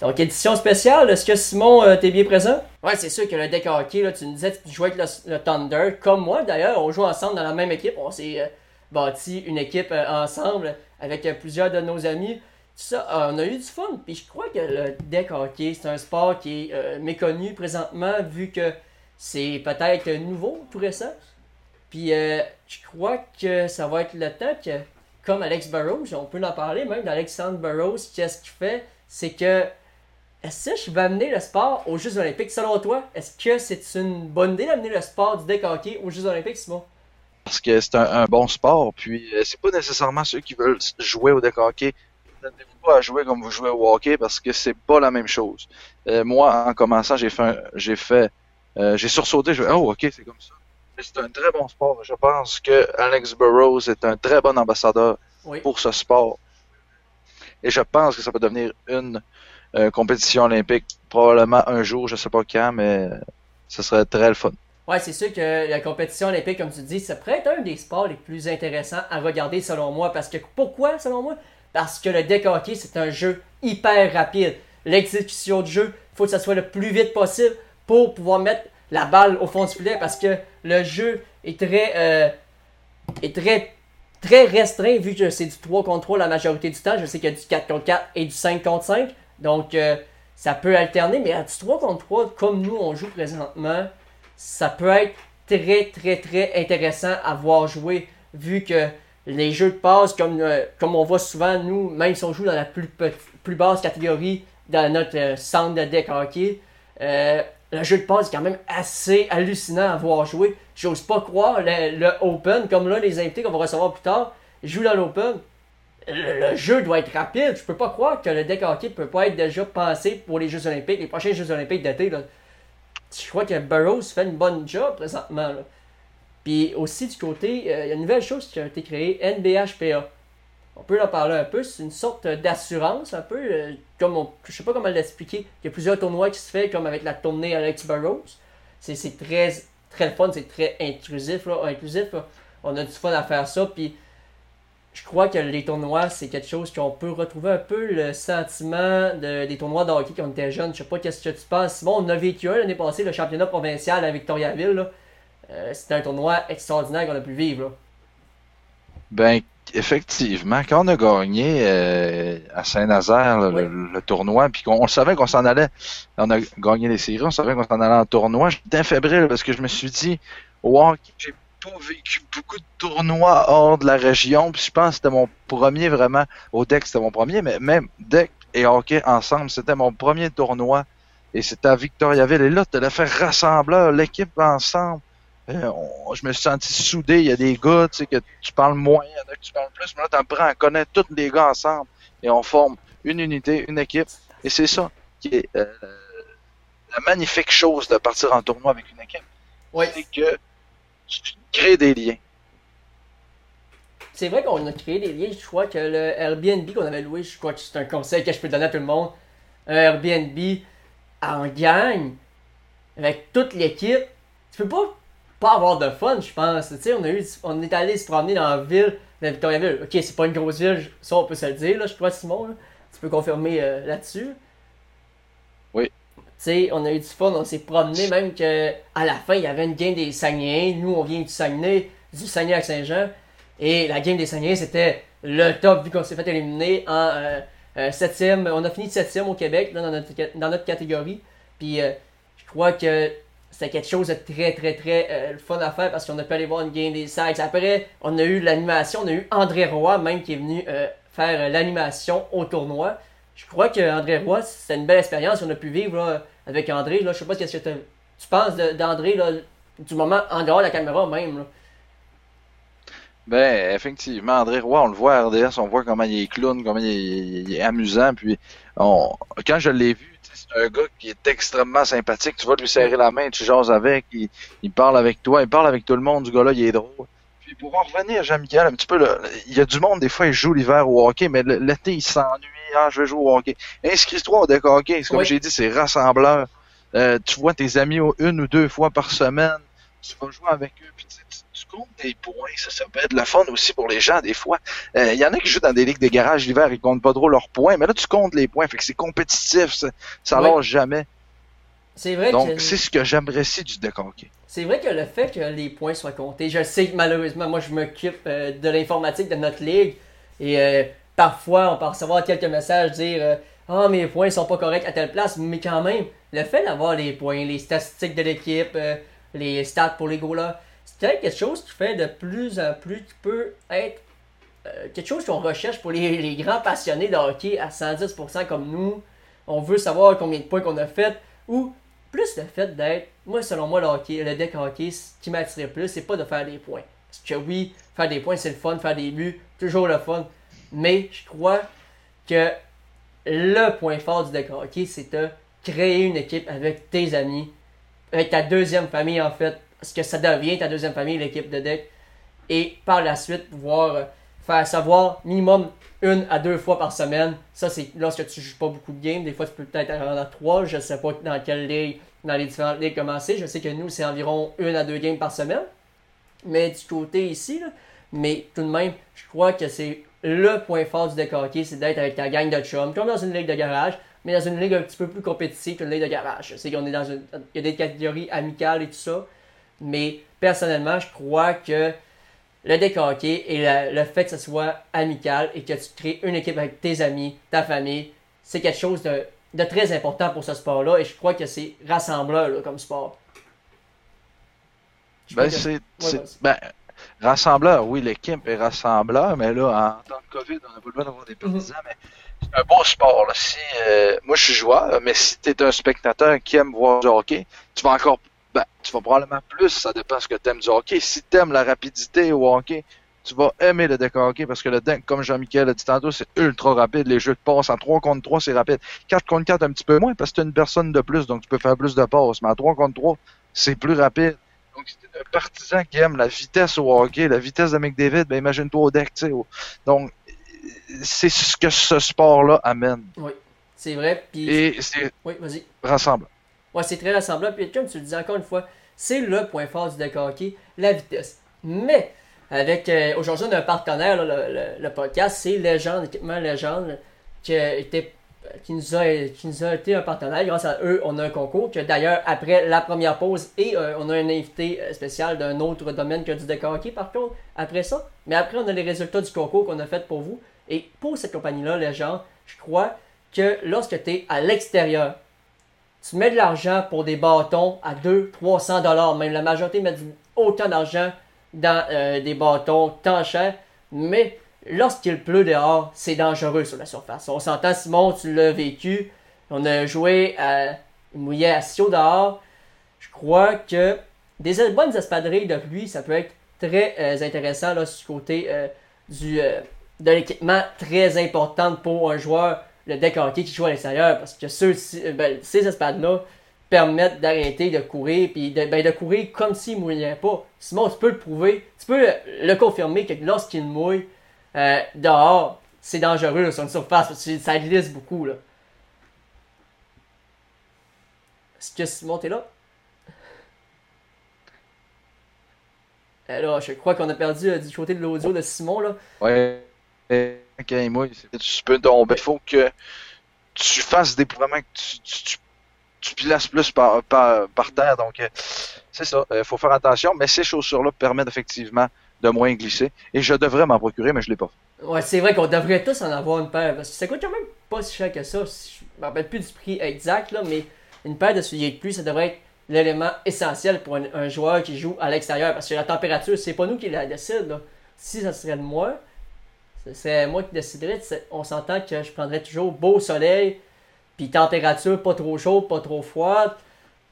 Donc, édition spéciale, est-ce que Simon, euh, t'es bien présent? Ouais, c'est sûr que le deck hockey, là, tu nous disais que tu jouais avec le, Thunder, comme moi d'ailleurs, on joue ensemble dans la même équipe, on s'est euh, bâti une équipe euh, ensemble avec plusieurs de nos amis. Ça, on a eu du fun, puis je crois que le deck hockey, c'est un sport qui est méconnu présentement, vu que c'est peut-être nouveau, tout récent. Puis je crois que ça va être le temps que, comme Alex Burrows, on peut en parler même d'Alexandre Burrows, qu'est-ce qu'il fait, c'est que est-ce que je vais amener le sport aux Jeux Olympiques? Selon toi? Est-ce que c'est une bonne idée d'amener le sport du deck hockey aux Jeux Olympiques, Simon? Parce que c'est un, bon sport, puis euh, c'est pas nécessairement ceux qui veulent jouer au deck hockey. N'attendez-vous pas à jouer comme vous jouez au hockey parce que c'est pas la même chose. Euh, moi, en commençant, j'ai fait, j'ai fait, euh, j'ai sursauté, je oh ok, c'est comme ça. C'est un très bon sport. Je pense que Alex Burrows est un très bon ambassadeur pour ce sport. Et je pense que ça peut devenir une euh, compétition olympique probablement un jour, je sais pas quand, mais ce serait très le fun. Ouais, c'est sûr que la compétition olympique, comme tu dis, ça pourrait être un des sports les plus intéressants à regarder selon moi. Parce que pourquoi selon moi? Parce que le deck hockey, c'est un jeu hyper rapide. L'exécution du jeu, il faut que ça soit le plus vite possible pour pouvoir mettre la balle au fond du filet. Parce que le jeu est très, euh, est très, très restreint vu que c'est du 3 contre 3 la majorité du temps. Je sais qu'il y a du 4 contre 4 et du 5 contre 5. Donc, euh, ça peut alterner, mais à du 3 contre 3, comme nous on joue présentement, ça peut être très, très, très intéressant à voir jouer, vu que les jeux de passe, comme, euh, on voit souvent, nous, même si on joue dans la plus, basse catégorie dans notre euh, centre de deck hockey, le jeu de passe est quand même assez hallucinant à voir jouer. J'ose pas croire le, le, Open, comme là, les invités qu'on va recevoir plus tard, jouent dans l'Open le, jeu doit être rapide. Je peux pas croire que le deck hockey peut pas être déjà pensé pour les Jeux Olympiques, les prochains Jeux Olympiques d'été. Je crois que Burroughs fait une bonne job présentement. Puis aussi du côté, euh, il y a une nouvelle chose qui a été créée, NBHPA. On peut en parler un peu, c'est une sorte d'assurance, un peu, euh, comme on, je sais pas comment l'expliquer. Il y a plusieurs tournois qui se font, comme avec la tournée Alex Burroughs. C'est très, très fun, c'est très intrusif, inclusif. On a du fun à faire ça, puis je crois que les tournois, c'est quelque chose qu'on peut retrouver un peu le sentiment de, des tournois de hockey quand on était jeune. Je sais pas qu'est-ce que tu penses. Bon, on a vécu un l'année passée, le championnat provincial à Victoriaville. Euh, c'était un tournoi extraordinaire qu'on a pu vivre. Ben, effectivement, quand on a gagné euh, à Saint-Nazaire le, tournoi, puis qu'on savait qu'on s'en allait, on a gagné les séries, on savait qu'on s'en allait en tournoi, j'étais fébrile parce que je me suis dit, wow, j'ai pas vécu beaucoup de tournois hors de la région. Puis je pense que c'était mon premier vraiment. Au deck, c'était mon premier, mais même deck et hockey ensemble, c'était mon premier tournoi. Et c'était à Victoriaville. Et là, tu l'as fait rassembler l'équipe ensemble. Euh, je me suis senti soudé. Il y a des gars, tu sais, que tu parles moins, il y en a que tu parles plus. Mais là, tu apprends à connaître tous les gars ensemble. Et on forme une unité, une équipe. Et c'est ça qui est euh, la magnifique chose de partir en tournoi avec une équipe. Oui. C'est que crées des liens. C'est vrai qu'on a créé des liens. Je crois que le Airbnb qu'on avait loué, je crois que c'est un conseil que je peux donner à tout le monde. Un Airbnb en gang, avec toute l'équipe, tu peux pas pas avoir de fun, je pense. Tu sais, on, a eu, on est allé se promener dans la ville de Victoriaville. Ok, c'est pas une grosse ville, ça on peut se le dire, là, je crois, Simon. Tu peux confirmer euh, là-dessus. Sais, on a eu du fun, on s'est promené, même que à la fin, il y avait une game des Saguenay. Nous, on vient du Saguenay, du Saguenay à Saint-Jean. Et la game des Saguenay, c'était le top vu qu'on s'est fait éliminer en 7 euh, euh, On a fini 7 au Québec dans, notre, dans notre catégorie. Puis euh, je crois que c'était quelque chose de très, très, très fun à faire parce qu'on a pu aller voir une game des Sags. Après, on a eu l'animation, on a eu André Roy même qui est venu faire l'animation au tournoi je crois qu'André Roy, c'est une belle expérience qu'on a pu vivre avec André. Là. Je sais pas ce que tu penses d'André du moment en dehors de la caméra même. Ben, effectivement, André Roy, on le voit à RDS, on voit comment il est clown, comment il est, amusant. Puis, quand je l'ai vu, c'est un gars qui est extrêmement sympathique. Tu vas lui serrer la main, tu jases avec, il, il parle avec toi, il parle avec tout le monde. Du gars-là, il est drôle. Puis, pour en revenir, Jean-Michel, un petit peu, il y a du monde, des fois, il joue l'hiver au hockey, mais l'été, il s'ennuie ah, je vais jouer au hockey. Inscris-toi au deck hockey. Comme j'ai dit, c'est rassembleur. Euh, tu vois tes amis une ou deux fois par semaine. Tu vas jouer avec eux. Puis tu, tu comptes des points, ça, ça peut être le fun aussi pour les gens des fois. Il euh, y en a qui jouent dans des ligues de garage l'hiver, ils comptent pas trop leurs points, mais là tu comptes les points, fait que c'est compétitif, ça, ça lâche jamais. C'est vrai Donc c'est ce que j'aimerais si du deck C'est vrai que le fait que les points soient comptés, je sais que malheureusement, moi je m'occupe euh, de l'informatique de notre ligue et euh, parfois on peut recevoir quelques messages dire ah mes points sont pas corrects à telle place, mais quand même le fait d'avoir les points, les statistiques de l'équipe, les stats pour les goalers, c'est quelque chose qui fait de plus en plus, qui peut être euh, quelque chose qu'on recherche pour les, grands passionnés de hockey à 110% comme nous. On veut savoir combien de points qu'on a fait, ou plus le fait d'être, moi selon moi le deck hockey, ce qui m'attirait plus, c'est pas de faire des points. Parce que oui, faire des points c'est le fun, faire des buts, toujours le fun. Mais je crois que le point fort du deck hockey, c'est de créer une équipe avec tes amis, avec ta deuxième famille en fait, ce que ça devient ta deuxième famille, l'équipe de deck, et par la suite pouvoir faire savoir minimum une à deux fois par semaine. Ça, c'est lorsque tu joues pas beaucoup de games. Des fois, tu peux peut-être en à trois. Je sais pas dans quelle ligue, dans les différentes ligues commencer. Je sais que nous, c'est environ une à deux games par semaine. Mais du côté ici, mais tout de même, je crois que c'est le point fort du deck c'est d'être avec ta gang de chums, comme dans une ligue de garage mais dans une ligue un petit peu plus compétitive qu'une ligue de garage. C'est qu'on est dans une. Il y a des catégories amicales et tout ça. Mais personnellement, je crois que le deck et le fait que ce soit amical et que tu crées une équipe avec tes amis, ta famille, c'est quelque chose de, très important pour ce sport-là. Et je crois que c'est rassembleur comme sport. Ben, c'est. Ben, rassembleur, oui, l'équipe est rassembleur, mais là, en temps de COVID, on n'a pas le droit d'avoir des mhm. partisans, mais un beau sport. Si, euh, moi, je suis joueur, mais si tu es un spectateur qui aime voir du hockey, tu vas encore, ben, tu vas probablement plus, ça dépend de ce que tu aimes du hockey. Si tu aimes la rapidité au hockey, tu vas aimer le deck hockey parce que le deck, comme Jean-Michel a dit tantôt, c'est ultra rapide. Les jeux de passe en 3 contre 3, c'est rapide. 4 contre 4, un petit peu moins parce que tu une personne de plus, donc tu peux faire plus de passes. Mais en 3 contre 3, c'est plus rapide. Donc, si tu un partisan qui aime la vitesse au hockey, la vitesse de McDavid, ben imagine-toi au deck, tu sais. Donc, c'est ce que ce sport-là amène. Oui, c'est vrai. Et c'est oui, vas-y. Oui, c'est très rassemblant. Puis comme tu le dis encore une fois, c'est le point fort du deck hockey, la vitesse. Mais, avec euh, aujourd'hui, on a un partenaire, le, podcast, c'est Légende, équipement Légende, qui, était, qui, nous a, qui nous a été un partenaire. Grâce à eux, on a un concours que d'ailleurs, après la première pause, et euh, on a un invité euh, spécial d'un autre domaine que du deck hockey, par contre, après ça. Mais après, on a les résultats du concours qu'on a fait pour vous. Et pour cette compagnie-là, gens, je crois que lorsque tu es à l'extérieur, tu mets de l'argent pour des bâtons à 200-300 dollars. Même la majorité met autant d'argent dans euh, des bâtons tant chers. Mais lorsqu'il pleut dehors, c'est dangereux sur la surface. On s'entend, Simon, tu l'as vécu. On a joué à mouillé à Sio dehors. Je crois que des bonnes espadrilles de pluie, ça peut être très euh, intéressant là, le côté euh, du, de l'équipement très important pour un joueur, le deck hockey qui joue à l'extérieur. Parce que ceux, ben, ces espades-là permettent d'arrêter de courir, puis de, ben, courir comme s'il ne mouillait pas. Simon, tu peux le prouver, tu peux le, confirmer que lorsqu'il mouille euh, dehors, c'est dangereux sur une surface, parce que ça glisse beaucoup. Là. Est-ce que Simon, t'es là? Alors, euh, je crois qu'on a perdu euh, du côté de l'audio de Simon. là. Ouais moi, tu peux tomber. Il faut que tu fasses des que tu, tu, tu, places plus par, par, terre. Donc, euh, c'est ça. Il euh, faut faire attention. Mais ces chaussures-là permettent effectivement de moins glisser. Et je devrais m'en procurer, mais je ne l'ai pas Ouais, c'est vrai qu'on devrait tous en avoir une paire. Parce que ça coûte quand même pas si cher que ça. Je me rappelle plus du prix exact, là, mais une paire de souliers de pluie, ça devrait être l'élément essentiel pour un, joueur qui joue à l'extérieur. Parce que la température, c'est pas nous qui la décide. Si ça serait de moi, c'est moi qui déciderais. On s'entend que je prendrais toujours beau soleil, puis température pas trop chaude, pas trop froide,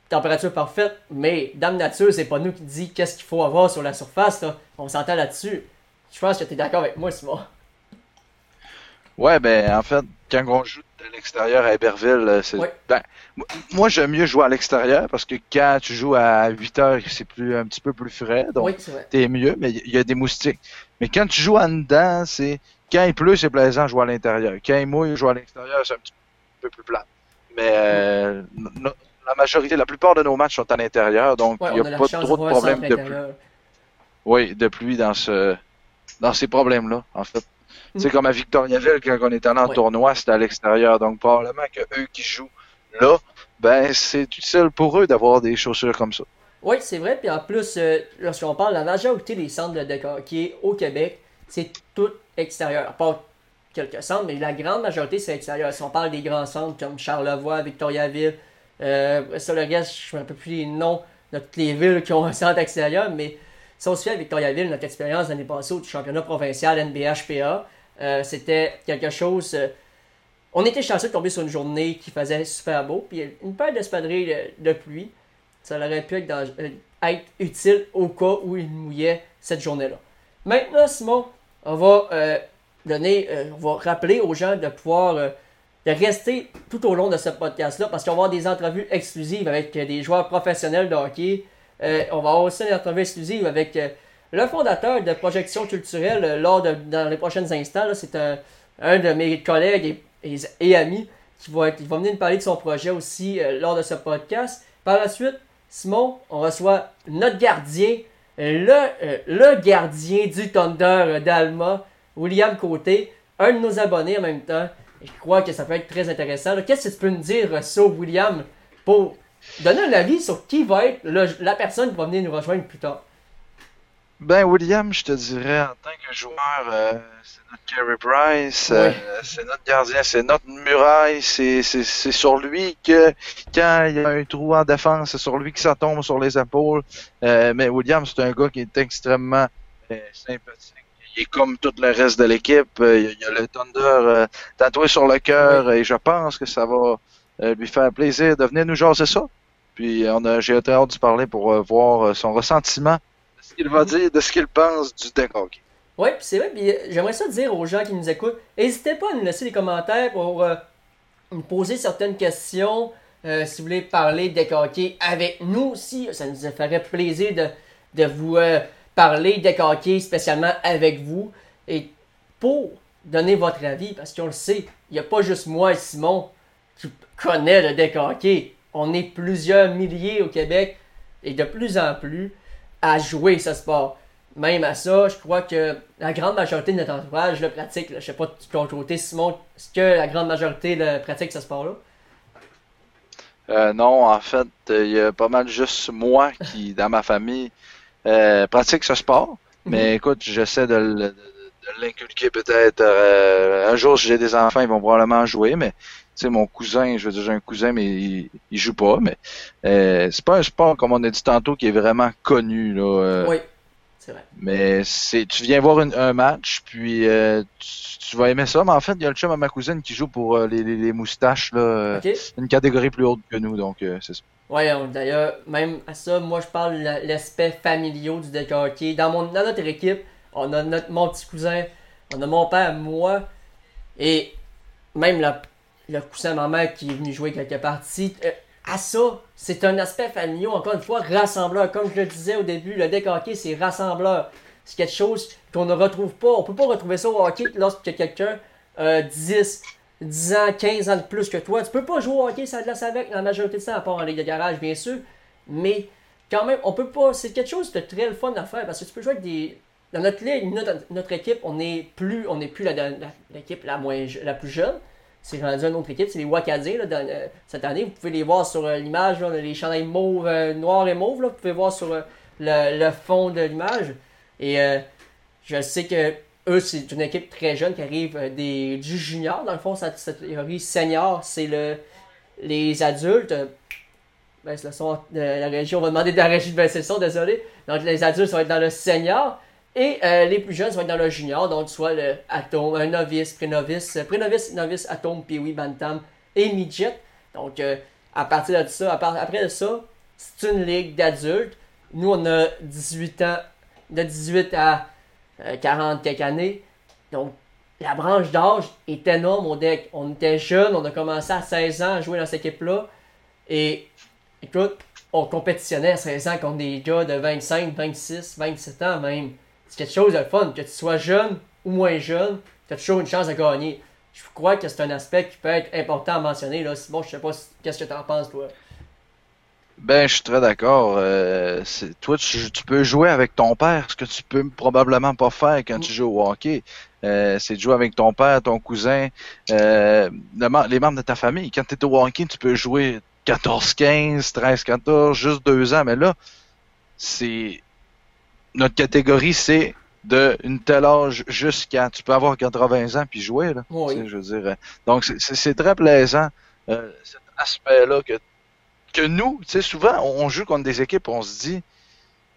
température parfaite. Mais Dame Nature, c'est pas nous qui dit qu'est-ce qu'il faut avoir sur la surface. On s'entend là-dessus. Je pense que tu es d'accord avec moi, Simon. Ouais, ben en fait, quand on joue à l'extérieur à Héberville, c'est. Ben, moi, j'aime mieux jouer à l'extérieur parce que quand tu joues à 8 heures, c'est plus un petit peu plus frais. Donc, t'es mieux, mais il y a des moustiques. Mais quand tu joues en dedans, c'est. Quand il pleut, c'est plaisant de jouer à l'intérieur. Quand il mouille, jouer à l'extérieur, c'est un petit peu plus plat. Mais euh, la majorité, la plupart de nos matchs sont à l'intérieur, donc il n'y a, pas trop de problèmes de pluie. oui, de pluie dans ce dans ces problèmes-là, en fait. C'est mm. comme à Victoriaville, quand on est allé en tournoi, c'était à l'extérieur. Donc, probablement que eux qui jouent là, ben, c'est utile pour eux d'avoir des chaussures comme ça. Oui, c'est vrai. Puis en plus, euh, lorsqu'on parle, la majorité des centres de hockey au Québec, c'est tout extérieur. Pas quelques centres, mais la grande majorité, c'est extérieur. Si on parle des grands centres comme Charlevoix, Victoriaville, euh, sur le reste, je ne me rappelle plus les noms de toutes les villes qui ont un centre extérieur, mais si on se fait à Victoriaville, notre expérience l'année passée au championnat provincial NBHPA, euh, c'était quelque chose. Euh, on était chanceux de tomber sur une journée qui faisait super beau, puis une paire d'espadrilles de, pluie, ça aurait pu être, euh, être, utile au cas où il mouillait cette journée-là. Maintenant, Simon, on va donner, on va rappeler aux gens de pouvoir rester tout au long de ce podcast-là parce qu'on va avoir des entrevues exclusives avec des joueurs professionnels de hockey. on va avoir aussi une entrevue exclusive avec le fondateur de Projection culturelle, euh, lors de, dans les prochains instants, c'est un, de mes collègues et, amis qui va, qui va venir nous parler de son projet aussi euh, lors de ce podcast. Par la suite, Simon, on reçoit notre gardien, le, euh, le gardien du Thunder d'Alma, William Côté, un de nos abonnés en même temps. je crois que ça peut être très intéressant. Qu'est-ce que tu peux nous dire sur William pour donner un avis sur qui va être la personne qui va venir nous rejoindre plus tard? Ben, William, je te dirais, en tant que joueur, euh, c'est notre Carey Price, euh, c'est notre gardien, c'est notre muraille, c'est, c'est, c'est sur lui que, quand il y a un trou en défense, c'est sur lui que ça tombe sur les épaules. Euh, mais William, c'est un gars qui est extrêmement sympathique. Il est comme tout le reste de l'équipe. il y a le Thunder tatoué sur le cœur et je pense que ça va lui faire plaisir de venir nous jaser ça. Puis on a, j'ai hâte de parler pour voir son ressentiment qu'il va dire, de ce qu'il pense du deck. Oui, c'est vrai. Puis euh, j'aimerais ça dire aux gens qui nous écoutent, n'hésitez pas à nous laisser des commentaires pour euh, nous poser certaines questions. Euh, si vous voulez parler de deck hockey avec nous aussi, ça nous ferait plaisir de, vous parler de deck hockey spécialement avec vous. Et pour donner votre avis, parce qu'on le sait, il n'y a pas juste moi et Simon qui connaît le deck. On est plusieurs milliers au Québec et de plus en plus à jouer ce sport. Même à ça, je crois que la grande majorité de notre entourage le pratique. Je sais pas de ton côté, Simon, est-ce que la grande majorité le pratique ce sport-là? Euh, non, en fait, il y a pas mal juste moi qui, dans ma famille, euh, pratique ce sport. Mhm. Mais écoute, j'essaie de, l'inculquer peut-être. Euh, un jour, si j'ai des enfants, ils vont probablement jouer, mais sais, mon cousin, je veux dire, j'ai un cousin, mais il, joue pas, mais euh, c'est pas un sport, comme on a dit tantôt, qui est vraiment connu, là. Euh. oui, c'est vrai. Mais c'est, tu viens voir un match, puis euh, tu, vas aimer ça, mais en fait, il y a le chum à ma cousine qui joue pour les, les, moustaches, là. Une catégorie plus haute que nous, donc c'est ça. Oui, d'ailleurs, même à ça, moi, je parle de l'aspect familial du deck hockey. Dans, mon, dans notre équipe, on a notre, mon petit cousin, on a mon père, moi, et même la le cousin ma mère qui est venu jouer quelques parties. Euh, à ça, c'est un aspect familial, encore une fois, rassembleur. Comme je le disais au début, le deck hockey, c'est rassembleur. C'est quelque chose qu'on ne retrouve pas. On peut pas retrouver ça au hockey lorsque quelqu'un a 10, 10 ans, 15 ans de plus que toi. Tu peux pas jouer au hockey ça glace avec la majorité du temps, à part en ligue de garage, bien sûr. Mais quand même, on peut pas. C'est quelque chose de très fun à faire parce que tu peux jouer avec des. Dans notre ligue, notre, équipe, on n'est plus, on plus l'équipe la, moins, la plus jeune c'est rendu une autre équipe, c'est les Wakadiens euh, cette année. Vous pouvez les voir sur euh, l'image, les chandails mauve, euh, et mauve. Là, vous pouvez voir sur le, fond de l'image. Et je sais que eux, c'est une équipe très jeune qui arrive des, du junior. Dans le fond, cette, théorie senior, c'est le, les adultes. Ben, la région, on va demander de la régie de son, désolé. Donc les adultes vont être dans le senior. Et euh, les plus jeunes vont être dans le junior, donc soit le Atome, un novice, pré-novice, euh, pré-novice, novice, Atome, Pee-Wee, Bantam et Midget. Donc euh, à partir de ça, après de ça, c'est une ligue d'adultes. Nous, on a 18 ans, de 18 à 40 quelques années. Donc la branche d'âge est énorme au deck. On était jeunes, on a commencé à 16 ans à jouer dans cette équipe-là. Et écoute, on compétitionnait à 16 ans contre des gars de 25, 26, 27 ans même c'est quelque chose de fun. Que tu sois jeune ou moins jeune, tu as toujours une chance de gagner. Je crois que c'est un aspect qui peut être important à mentionner. Là. Bon, je sais pas qu'est-ce que tu en penses, toi? Ben, je suis très d'accord. Euh, toi, tu, peux jouer avec ton père, ce que tu peux probablement pas faire quand tu joues au hockey. Euh, c'est de jouer avec ton père, ton cousin, euh, les membres de ta famille. Quand tu es au hockey, tu peux jouer 14-15, 13-14, juste deux ans. Mais là, c'est notre catégorie, c'est de une telle âge jusqu'à tu peux avoir 80 ans puis jouer là. Je veux dire, donc c'est très plaisant cet aspect-là que que nous, tu sais, souvent, on joue contre des équipes, on se dit,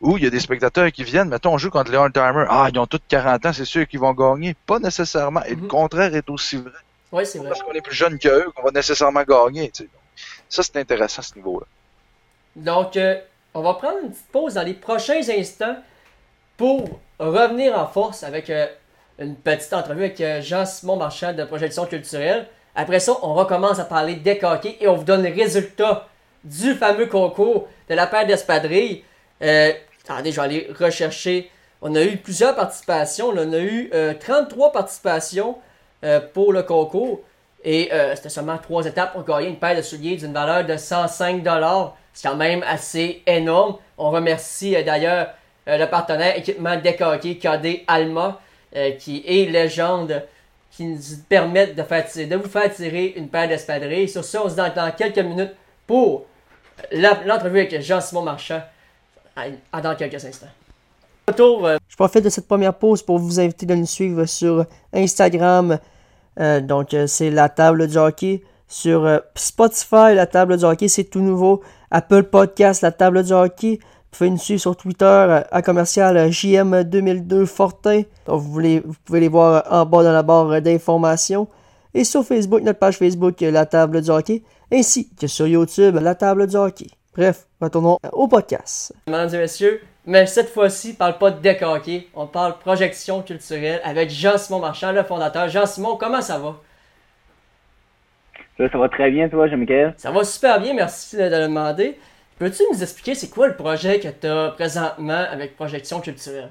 où il y a des spectateurs qui viennent, mettons, on joue contre les old-timers, ah, ils ont tous 40 ans, c'est sûr qu'ils vont gagner. Pas nécessairement. Et le mhm. contraire est aussi vrai. Oui, c'est vrai. Parce qu'on est plus jeune qu'eux, qu'on va nécessairement gagner, tu sais. Ça, c'est intéressant à ce niveau-là. Donc, euh, on va prendre une petite pause dans les prochains instants pour revenir en force avec euh, une petite entrevue avec euh, Jean-Simon Marchand de Projection culturelle. Après ça, on recommence à parler des et on vous donne les résultats du fameux concours de la paire d'espadrilles. Euh, attendez, je vais aller rechercher. On a eu plusieurs participations. On a eu 33 euh, participations pour le concours. Et c'était seulement trois étapes pour gagner une paire de souliers d'une valeur de 105 C'est quand même assez énorme. On remercie d'ailleurs le partenaire équipement décoqué KD Alma, qui est légende, qui nous permet de, faire de vous faire tirer une paire d'espadrilles. Sur ça, on se dit dans quelques minutes pour l'entrevue avec Jean-Simon Marchand dans quelques instants. Euh, je profite de cette première pause pour vous inviter de nous suivre sur Instagram. Euh, donc, euh, c'est la table du hockey. Sur Spotify, la table du hockey, c'est tout nouveau. Apple Podcast, la table du hockey. Vous pouvez nous suivre sur Twitter à commercial JM2002 Fortin. Donc, vous, vous pouvez les voir en bas dans la barre d'informations. Et sur Facebook, notre page Facebook, la table du hockey ainsi que sur YouTube, la table du hockey. Bref, retournons au podcast. Mesdames et messieurs, mais cette fois-ci, on parle pas de deck hockey, on parle projection culturelle avec Jean-Simon Marchand, le fondateur. Jean-Simon, comment ça va? Ça, ça va très bien, toi, Jean-Michel? Ça va super bien, merci de le demander. Peux-tu nous expliquer c'est quoi le projet que tu as présentement avec Projection culturelle?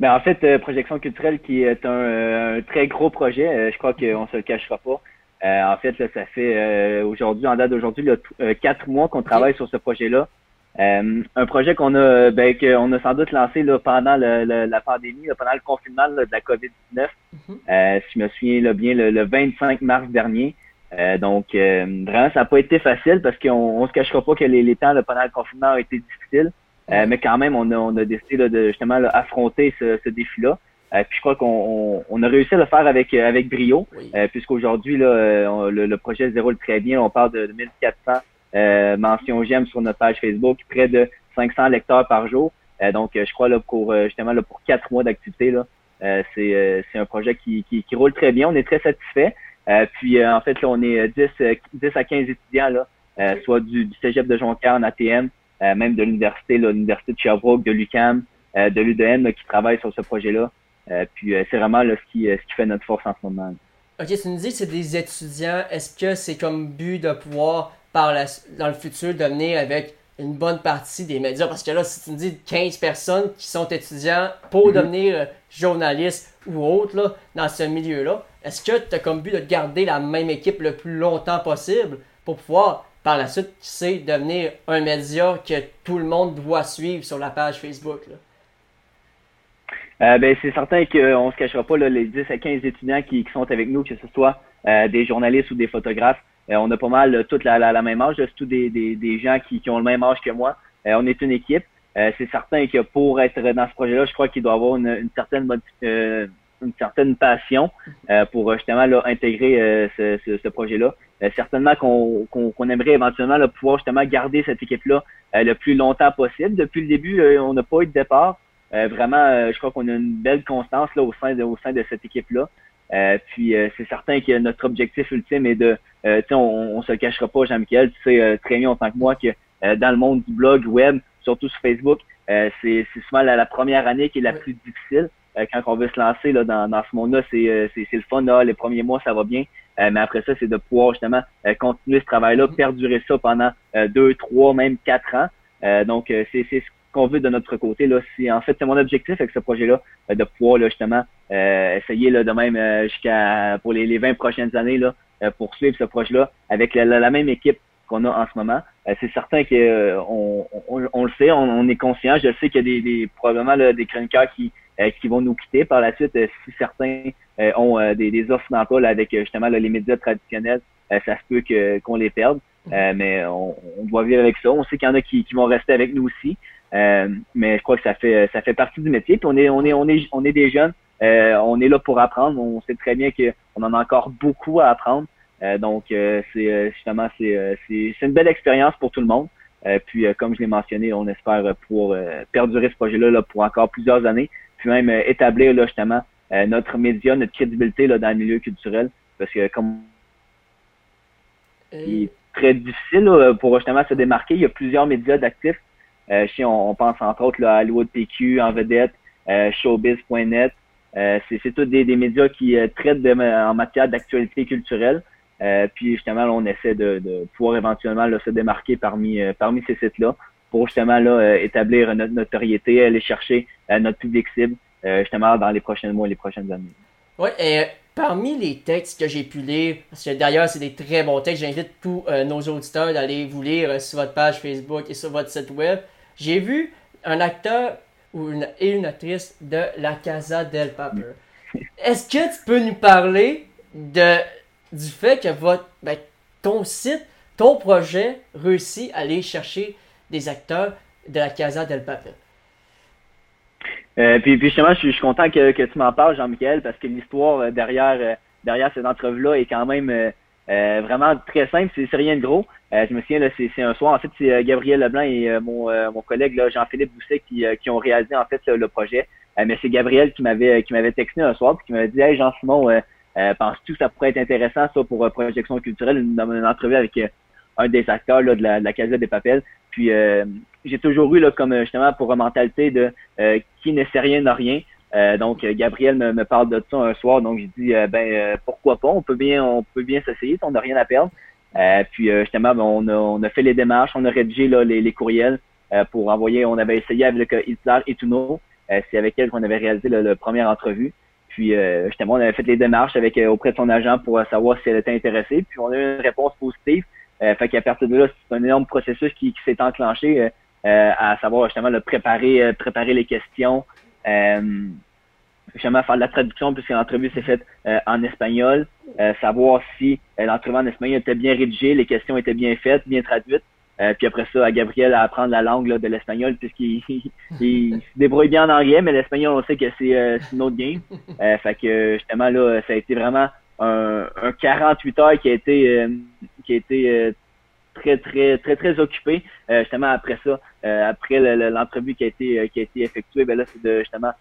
Ben, en fait, euh, Projection culturelle qui est un, euh, très gros projet, euh, je crois qu'on se le cachera pas. En fait, là, ça fait aujourd'hui, en date d'aujourd'hui, quatre mois qu'on travaille sur ce projet-là. un projet qu'on a, ben, qu'on a sans doute lancé là, pendant la pandémie, pendant le confinement de la COVID-19. Mm-hmm. si je me souviens bien, le, 25 mars dernier. Donc, vraiment, ça n'a pas été facile parce qu'on on se cachera pas que les, temps pendant le confinement ont été difficiles. mais quand même, on a, on a décidé de justement affronter ce, ce défi-là. Euh, puis je crois qu'on on, a réussi à le faire avec euh, avec brio, euh, puisqu'aujourd'hui là, le, projet se déroule très bien. On parle de 1400 euh, mentions j'aime sur notre page Facebook, près de 500 lecteurs par jour. donc je crois là pour justement là pour quatre mois d'activité là, c'est c'est un projet qui, qui, qui roule très bien. On est très satisfait. Puis en fait là on est 10 10 à 15 étudiants là, soit du, du cégep de Jonquière en ATM, même de l'université l'université de Sherbrooke, de l'UCAM, de l'UDM qui travaillent sur ce projet là. Euh, puis euh, c'est vraiment là, ce, qui, euh, ce qui fait notre force en ce moment. Ok, tu nous dis que c'est des étudiants. Est-ce que c'est comme but de pouvoir, par la, dans le futur, devenir avec une bonne partie des médias? Parce que là, si tu nous dis 15 personnes qui sont étudiants pour mhm. devenir journalistes ou autres là, dans ce milieu-là, est-ce que tu as comme but de garder la même équipe le plus longtemps possible pour pouvoir, par la suite, devenir un média que tout le monde doit suivre sur la page Facebook? Là? Euh, ben, c'est certain qu'on se cachera pas les 10 à 15 étudiants qui, sont avec nous, que ce soit euh, des journalistes ou des photographes. Euh, on a pas mal toute la, la, même âge, surtout des, des, gens qui, qui, ont le même âge que moi. on est une équipe. c'est certain que pour être dans ce projet-là, je crois qu'il doit avoir une, une certaine une certaine passion pour justement là, intégrer ce, ce, ce projet-là. certainement qu'on qu'on aimerait éventuellement là, pouvoir justement garder cette équipe-là le plus longtemps possible. Depuis le début, on n'a pas eu de départ. Euh, vraiment, euh, je crois qu'on a une belle constance là, au, sein de, au sein de cette équipe-là. Euh, puis c'est certain que notre objectif ultime est de, euh, on, on se le cachera pas, Jean-Michel, tu sais très bien en tant que moi que dans le monde du blog web, surtout sur Facebook, c'est souvent la, première année qui est la plus difficile. Quand on veut se lancer là, dans, dans ce monde-là, c'est le fun. Là, les premiers mois, ça va bien. mais après ça, c'est de pouvoir justement continuer ce travail-là, mm-hmm. perdurer ça pendant deux, trois, même quatre ans. donc, c'est ce qu'on veut de notre côté. Là. en fait, c'est mon objectif avec ce projet-là, euh, de pouvoir là, justement euh, essayer là, de même euh, jusqu'à pour les, les 20 prochaines années là, poursuivre ce projet-là avec la, même équipe qu'on a en ce moment. c'est certain que on, on, le sait, on, est conscient. Je sais qu'il y a des, des probablement des chroniqueurs qui qui vont nous quitter par la suite si certains ont des, des, offres d'emploi avec justement les médias traditionnels. ça se peut que qu'on les perde. mais on, on, doit vivre avec ça. On sait qu'il y en a qui, qui vont rester avec nous aussi. Euh, mais je crois que ça fait ça fait partie du métier. Puis on est on est on est on est des jeunes. Euh, on est là pour apprendre. On sait très bien qu'on en a encore beaucoup à apprendre. Euh, donc c'est justement c'est c'est une belle expérience pour tout le monde. puis comme je l'ai mentionné, on espère pouvoir perdurer ce projet-là là, pour encore plusieurs années. Puis même établir là justement notre média, notre crédibilité là dans le milieu culturel. Parce que comme c'est très difficile pour justement se démarquer. Il y a plusieurs médias d'actifs euh, on, pense entre autres là, à Hollywood PQ, En Vedette, euh, Showbiz.net. Euh, c'est tous des, médias qui traitent en matière d'actualité culturelle. puis justement, on essaie de, pouvoir éventuellement se démarquer parmi, parmi ces sites-là pour justement là, établir notre notoriété, aller chercher notre public cible justement dans les prochains mois et les prochaines années. Oui, et parmi les textes que j'ai pu lire, parce que d'ailleurs c'est des très bons textes, j'invite tous nos auditeurs d'aller vous lire sur votre page Facebook et sur votre site web. J'ai vu un acteur ou une, et une actrice de La Casa del Papel. Est-ce que tu peux nous parler de, du fait que votre, ben, ton site, ton projet réussit à aller chercher des acteurs de La Casa del Papel? Euh, puis, puis, justement, je suis, content que, que tu m'en parles, Jean-Michel, parce que l'histoire euh, derrière, euh, derrière cette entrevue-là est quand même vraiment très simple. C'est rien de gros. Je me souviens, c'est, un soir. En fait, c'est Gabriel Leblanc et mon, mon collègue Jean-Philippe Bousset qui, qui ont réalisé en fait le, projet. mais c'est Gabriel qui m'avait qui m'avait texté un soir puis qui m'avait dit Hey Jean-Simon, penses-tu que ça pourrait être intéressant ça pour projection culturelle, une, une entrevue avec un des acteurs là, de la, de la des Papels. Puis j'ai toujours eu là, comme justement pour mentalité de qui ne sait rien n'a rien. donc Gabriel me, me, parle de ça un soir, donc je dis ben pourquoi pas, on peut bien on peut bien s'essayer, on n'a rien à perdre. Euh, puis euh, justement, ben, on, a, on a fait les démarches, on a rédigé là, les, les courriels euh, pour envoyer. On avait essayé avec Hitler et Tuno. c'est avec elle qu'on avait réalisé la première entrevue. Puis justement, on avait fait les démarches avec auprès de son agent pour savoir si elle était intéressée. Puis on a eu une réponse positive. Fait qu'à partir de là, c'est un énorme processus qui, qui s'est enclenché à savoir justement le préparer, préparer les questions justement faire de la traduction puisque l'entrevue s'est faite euh, en espagnol, euh, savoir si euh, l'entrevue en espagnol était bien rédigée, les questions étaient bien faites, bien traduites. puis après ça, à Gabriel à apprendre la langue de l'espagnol puisqu'il il, se débrouille bien en anglais, mais l'espagnol on sait que c'est une autre game. fait que justement là, ça a été vraiment un, un 48 heures qui a été qui a été très très très très occupé justement après ça après l'entrevue qui a été qui a été effectuée ben là c'est de justement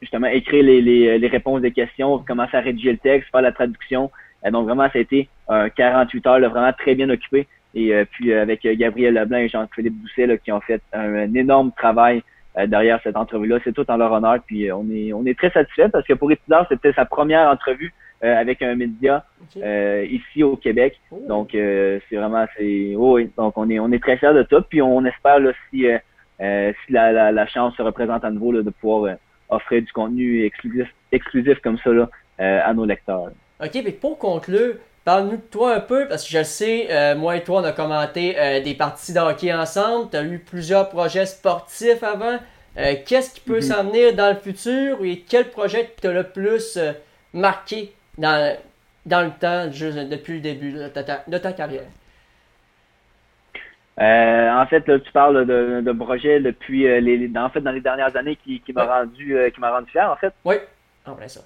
justement écrire les, les, réponses des questions, commencer à rédiger le texte, faire la traduction. Euh, donc vraiment, ça a été un 48 heures là, vraiment très bien occupé. Et euh, puis euh, avec Gabriel Leblanc et Jean-Philippe là, qui ont fait un, énorme travail derrière cette entrevue-là. C'est tout en leur honneur. Puis on est on est très satisfait parce que pour Étudiant, c'était sa première entrevue avec un média ici au Québec. Oh. Donc c'est vraiment c'est oh, oui. Donc on est on est très fiers de tout. Puis on espère là, si si la, la, la, chance se représente à nouveau là, de pouvoir offrir du contenu exclusif, exclusif comme ça là, euh, à nos lecteurs. Ok, mais pour conclure, parle-nous de toi un peu, parce que je le sais, euh, moi et toi, on a commenté euh, des parties de hockey ensemble. Tu as eu plusieurs projets sportifs avant. Qu'est-ce qui peut mhm. s'en venir dans le futur? Et quel projet t'a le plus marqué? Dans, dans le temps, juste depuis le début de ta carrière? Euh, en fait, là, tu parles de, de projet depuis euh, les, en fait dans les dernières années qui, qui m'a rendu euh, qui m'a rendu fier en fait. Oui, en vrai ça.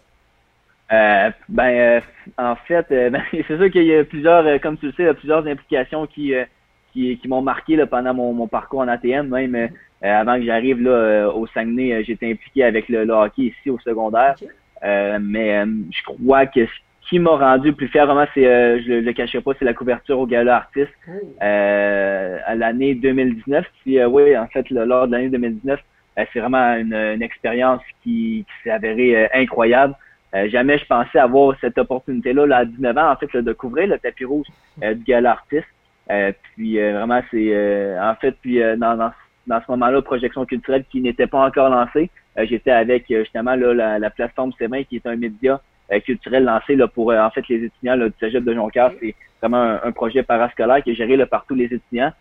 ben en fait, ben, c'est sûr qu'il y a plusieurs, comme tu le sais, il y a plusieurs implications qui qui, qui m'ont marqué là, pendant mon, mon parcours en ATM. Même avant que j'arrive là au Saguenay, j'étais impliqué avec le, hockey ici au secondaire. Mais je crois que qui m'a rendu plus fier, vraiment, c'est, euh, je, le cacherai pas, c'est la couverture au gala artiste euh, à l'année 2019. Puis, euh, oui, en fait, lors de l'année 2019, c'est vraiment une, expérience qui, s'est avérée incroyable. jamais je pensais avoir cette opportunité-là là, à 19 ans, en fait, de couvrir le tapis rouge du gala artiste. puis vraiment, c'est en fait, puis dans, dans, dans, ce moment-là, projection culturelle qui n'était pas encore lancée. J'étais avec justement là, la, la plateforme C20 qui est un média culturel lancé là, pour en fait les étudiants là, du Cégep de Jonquière. C'est vraiment un, projet parascolaire qui est géré là, par tous les étudiants.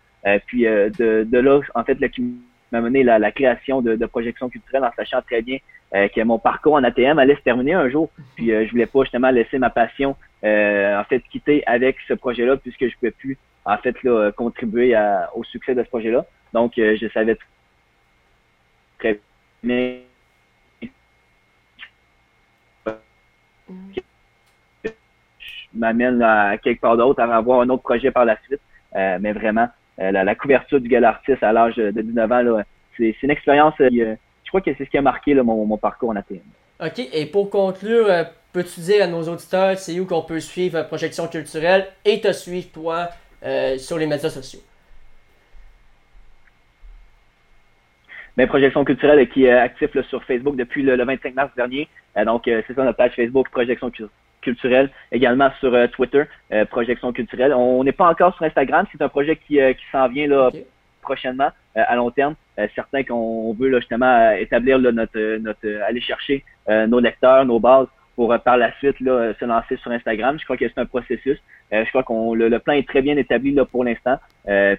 puis de, de là, en fait, là, qui m'a mené la, la création de, de projections culturelles en sachant très bien que mon parcours en ATM allait se terminer un jour. Puis je voulais pas justement laisser ma passion en fait quitter avec ce projet-là puisque je pouvais plus en fait là, contribuer à, au succès de ce projet-là. Donc je savais très bien m'amène à quelque part d'autre à avoir un autre projet par la suite. Euh, mais vraiment, euh, la, couverture du Gal Artiste à l'âge de 19 ans, c'est une expérience, euh, je crois que c'est ce qui a marqué mon, mon, parcours en ATM. OK, et pour conclure, peux-tu dire à nos auditeurs, c'est où qu'on peut suivre Projection culturelle et te suivre, toi, sur les médias sociaux? Mais Projection culturelle qui est actif sur Facebook depuis le, 25 mars dernier. donc, c'est ça notre page Facebook, Projection culturelle culturelle, également sur euh, Twitter, euh, Projection culturelle. On n'est pas encore sur Instagram, c'est un projet qui, euh, qui s'en vient là, prochainement, à long terme. certains qu'on veut là, justement établir là, notre, notre aller chercher nos lecteurs, nos bases pour par la suite là, se lancer sur Instagram. Je crois que c'est un processus. je crois qu'on le, plan est très bien établi là, pour l'instant.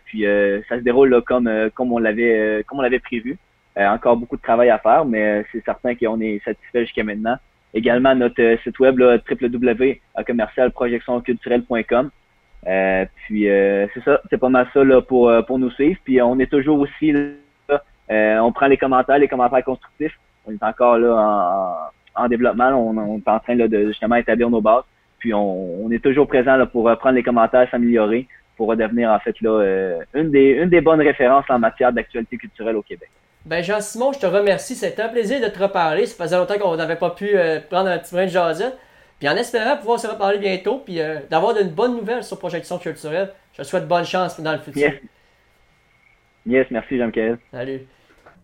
puis ça se déroule là, comme comme on l'avait comme on l'avait prévu. encore beaucoup de travail à faire, mais c'est certain qu'on est satisfait jusqu'à maintenant. Également notre euh, site web www.commercialprojectionculturelle.com. Euh, puis euh, c'est ça, c'est pas mal ça là, pour, euh, pour nous suivre. Puis on est toujours aussi là, on prend les commentaires, les commentaires constructifs. On est encore là en, en développement. On, on, est en train là, de justement établir nos bases. Puis on, on est toujours présent là, pour prendre les commentaires, s'améliorer, pour devenir en fait là une des une des bonnes références en matière d'actualité culturelle au Québec. Ben Jean-Simon, je te remercie. C'était un plaisir de te reparler. Ça faisait longtemps qu'on n'avait pas pu euh, prendre un petit brin de jasette. Puis en espérant pouvoir se reparler bientôt, puis euh, d'avoir de bonnes nouvelles sur Projection culturelle. Je te souhaite bonne chance dans le futur. Yes, yes merci Jean-Michel. Salut.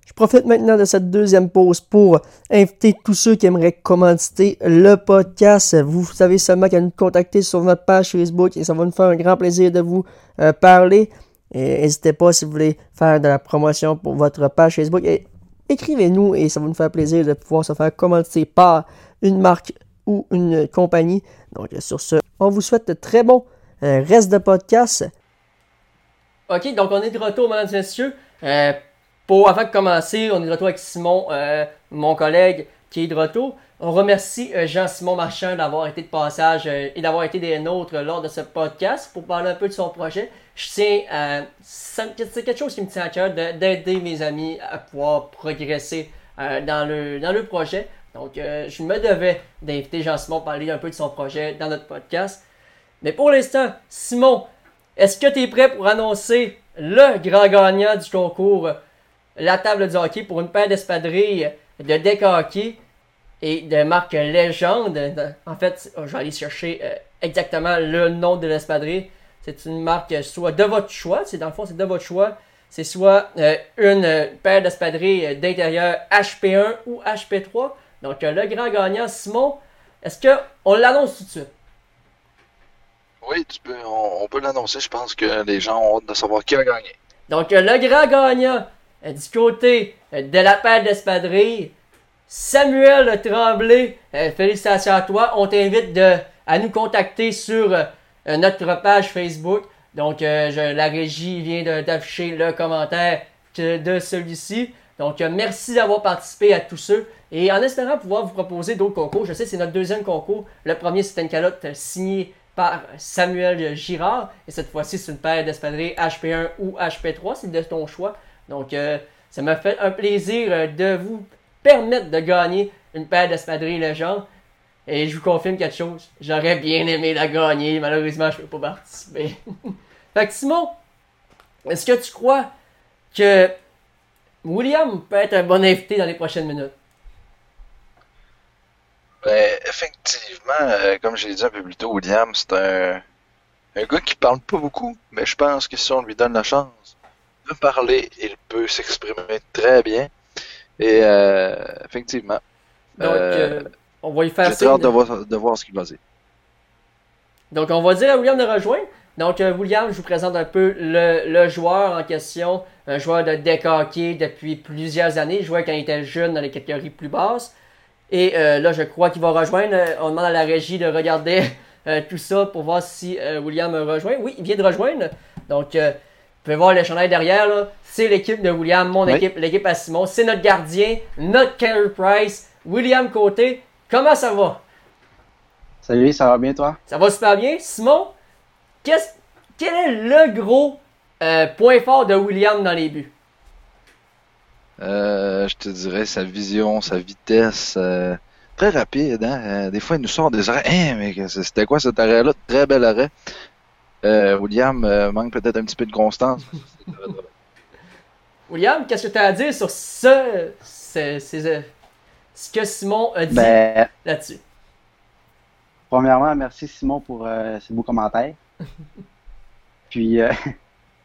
Je profite maintenant de cette deuxième pause pour inviter tous ceux qui aimeraient commanditer le podcast. Vous savez seulement qu'à nous contacter sur notre page Facebook et ça va nous faire un grand plaisir de vous euh, parler. Et n'hésitez pas si vous voulez faire de la promotion pour votre page Facebook. écrivez-nous et ça va nous faire plaisir de pouvoir se faire commenter par une marque ou une compagnie. Donc sur ce, on vous souhaite de très bon euh, reste de podcast. Ok, donc on est de retour, mesdames et messieurs. Euh, pour avant de commencer, on est de retour avec Simon, euh, mon collègue qui est de retour. On remercie Jean-Simon Marchand d'avoir été de passage et d'avoir été des nôtres lors de ce podcast pour parler un peu de son projet je tiens. C'est quelque chose qui me tient à cœur d'aider mes amis à pouvoir progresser euh, dans, le, dans le projet. Donc, euh, je me devais d'inviter Jean-Simon parler un peu de son projet dans notre podcast. Mais pour l'instant, Simon, est-ce que tu es prêt pour annoncer le grand gagnant du concours La table du hockey pour une paire d'espadrilles de deck hockey et de marque légende En fait, je vais aller chercher euh, exactement le nom de l'espadrille. C'est une marque soit de votre choix, c'est dans le fond, c'est de votre choix. C'est soit euh, une euh, paire d'espadrilles euh, d'intérieur HP1 ou HP3. Donc le grand gagnant, Simon, est-ce qu'on l'annonce tout de suite? Oui, tu peux, on, peut l'annoncer. Je pense que les gens ont hâte de savoir qui a gagné. Donc le grand gagnant du côté de la paire d'espadrilles, Samuel Tremblay, félicitations à toi. On t'invite à nous contacter sur euh, notre page Facebook. Donc, euh, la régie vient d'afficher le commentaire de celui-ci. Donc, euh, merci d'avoir participé à tous ceux. Et en espérant pouvoir vous proposer d'autres concours, je sais c'est notre deuxième concours. Le premier, c'est une calotte signée par Samuel Girard. Et cette fois-ci, c'est une paire d'espadrilles HP1 ou HP3. C'est de ton choix. Donc, ça m'a fait un plaisir de vous permettre de gagner une paire d'espadrilles légende. Et je vous confirme quelque chose, j'aurais bien aimé la gagner, malheureusement je ne peux pas participer. fait que Simon, est-ce que tu crois que William peut être un bon invité dans les prochaines minutes? Ben, effectivement, euh, comme j'ai dit un peu plus tôt, William, c'est un, un gars qui parle pas beaucoup, mais je pense que si on lui donne la chance de parler, il peut s'exprimer très bien. Et euh, effectivement. Donc, euh, on va y faire J'ai hâte de voir, de voir ce qu'il va dire. Donc, on va dire à William de rejoindre. Donc, euh, William, je vous présente un peu le, joueur en question. Un joueur de deck hockey depuis plusieurs années. Il jouait quand il était jeune dans les catégories plus basses. Et euh, là, je crois qu'il va rejoindre. Euh, On demande à la régie de regarder euh, tout ça pour voir si euh, William rejoint. Oui, il vient de rejoindre. Donc, euh, pouvez voir le chandail derrière. là. C'est l'équipe de William, mon Oui. équipe, l'équipe à Simon. C'est notre gardien, notre Carey Price, William Côté. Comment ça va? Salut, ça va bien toi? Ça va super bien. Simon, qu'est-ce- quel est le gros euh, point fort de William dans les buts? Euh, je te dirais sa vision, sa vitesse, euh, très rapide. Hein? Euh, des fois, il nous sort des arrêts. Hein, mais c'était quoi cet arrêt-là? Très bel arrêt. Euh, William euh, manque peut-être un petit peu de constance. William, qu'est-ce que tu as à dire sur ce, ce, ce- euh, ce que Simon a dit Ben, là-dessus? premièrement, merci Simon pour euh, ces beaux commentaires. puis, euh,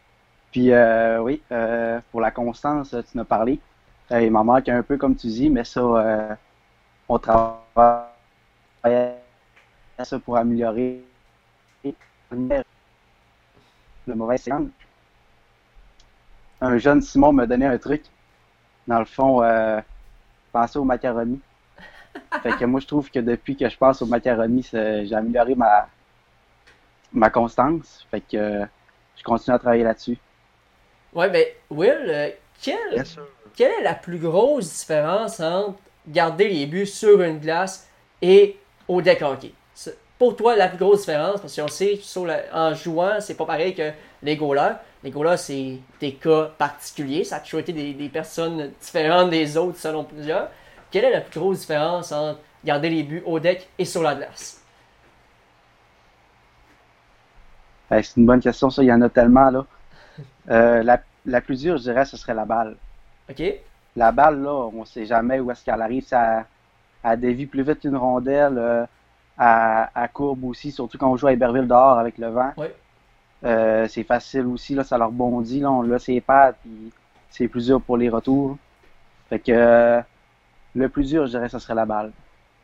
puis euh, oui, euh, pour la constance, tu m'as parlé. Euh, il m'en manque un peu, comme tu dis, mais ça, euh, on travaille à ça pour améliorer le mauvais séance. Un jeune Simon m'a donné un truc. Dans le fond, euh, penser aux macaronis. Fait que moi, je trouve que depuis que je passe au macaroni, c'est- j'ai amélioré ma, ma constance. Fait que euh, je continue à travailler là-dessus. Ouais, mais Will, euh, quelle, quelle est la plus grosse différence entre garder les buts sur une glace et au deck hockey? Pour toi, la plus grosse différence, parce qu'on sait sur la- en jouant, c'est pas pareil que les goalers. Les goalers, c'est des cas particuliers. Ça a toujours été des, des personnes différentes des autres selon plusieurs. Quelle est la plus grosse différence entre garder les buts au deck et sur la glace? Que c'est une bonne question, ça. Il y en a tellement, là. Euh, la, la plus dure, je dirais, ce serait la balle. OK? La balle, là, on sait jamais où est-ce qu'elle arrive. Ça, elle dévie plus vite qu'une rondelle. euh, à, à courbe aussi, surtout quand on joue à Iberville dehors avec le vent. Ouais. Euh, c'est facile aussi, là, ça leur bondit. Là, on l'a ses pattes, puis c'est plus dur pour les retours. Fait que euh, le plus dur, je dirais, ce serait la balle.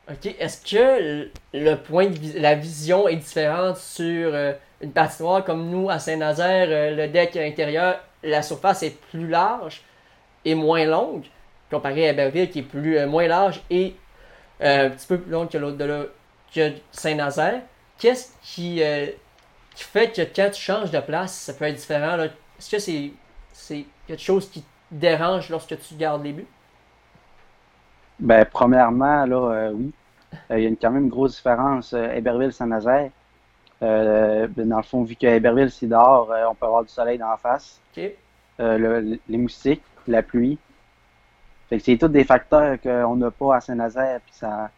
OK. Est-ce que le- point de la vision est différente sur euh, une patinoire comme nous à Saint-Nazaire, le deck intérieur, la surface est plus large et moins longue, comparé à Berville qui est plus moins large et un petit peu plus longue que l'autre de là, que Saint-Nazaire. Qu'est-ce qui, euh, qui fait que quand tu changes de place, ça peut être différent? Est-ce que c'est quelque chose qui te dérange lorsque tu gardes les buts? Ben, premièrement, là, euh, oui. Euh, il y a une, quand même une grosse différence. Héberville-Saint-Nazaire, euh, ben, dans le fond, vu que Héberville, c'est dehors, on peut avoir du soleil dans la face. Le- les moustiques, la pluie. Fait que c'est tous des facteurs qu'on n'a pas à Saint-Nazaire, puis ça,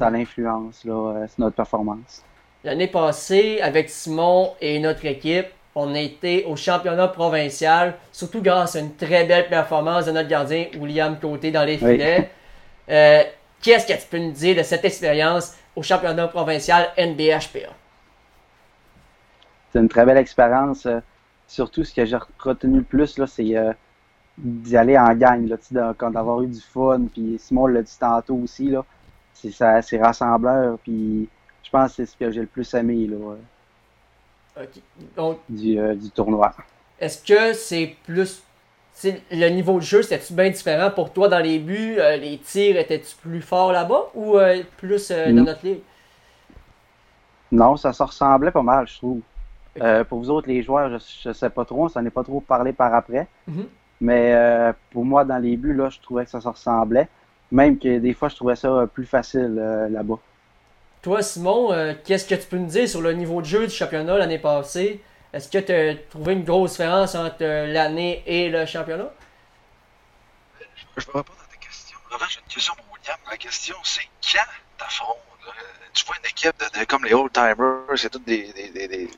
ça l'influence là, euh, sur notre performance. L'année passée, avec Simon et notre équipe, on a été au championnat provincial, surtout grâce à une très belle performance de notre gardien William Côté dans les Oui. filets. Euh, Qu'est-ce que tu peux nous dire de cette expérience au championnat provincial NBHPA? C'est une très belle expérience. euh, surtout, ce que j'ai retenu le plus, c'est euh, d'y aller en gang, d'avoir eu du fun. Puis Simon l'a dit tantôt aussi, là, c'est ça, c'est rassembleur. Puis je pense que c'est ce que j'ai le plus aimé là, euh. Donc, du, euh, du tournoi. est-ce que c'est plus. le niveau de jeu, c'était-tu bien différent pour toi dans les buts? Euh, les tirs étaient-tu plus forts là-bas ou euh, plus dans notre ligue? Non, ça se ressemblait pas mal, je trouve. Pour vous autres, les joueurs, je, je sais pas trop, ça n'est pas trop parlé par après. Mhm. Mais pour moi, dans les buts, là, je trouvais que ça se ressemblait. Même que des fois, je trouvais ça euh, plus facile euh, là-bas. Toi, Simon, euh, qu'est-ce que tu peux nous dire sur le niveau de jeu du championnat l'année passée? Est-ce que tu as trouvé une grosse différence entre euh, l'année et le championnat? Je vais répondre à ta question. Avant, j'ai une question pour William. La question, c'est quand t'affrontes? Tu vois une équipe de, de- comme les old-timers, c'est toutes des, des, des, des-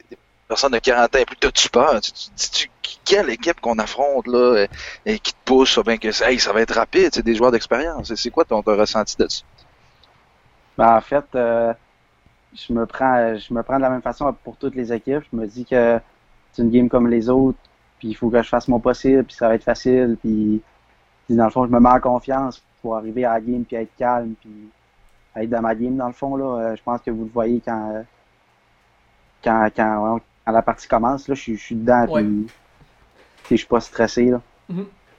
des personnes de 40 ans et plus. T'as-tu peur? Tu, tu, dis-tu quelle équipe qu'on affronte là et, qui te pousse, ou bien que hey, ça va être rapide, c'est des joueurs d'expérience. C'est- quoi ton, ressenti là-dessus? Ben, en fait, euh, je me prends je me prends de la même façon pour toutes les équipes. Je me dis que c'est une game comme les autres, puis il faut que je fasse mon possible, puis ça va être facile, puis, puis dans le fond, je me mets en confiance pour arriver à la game, puis être calme, puis être dans ma game, dans le fond, là. Euh, je pense que vous le voyez quand, quand, quand, quand la partie commence, là, je, suis- je suis dedans, Ouais. puis puis je suis pas stressé, là.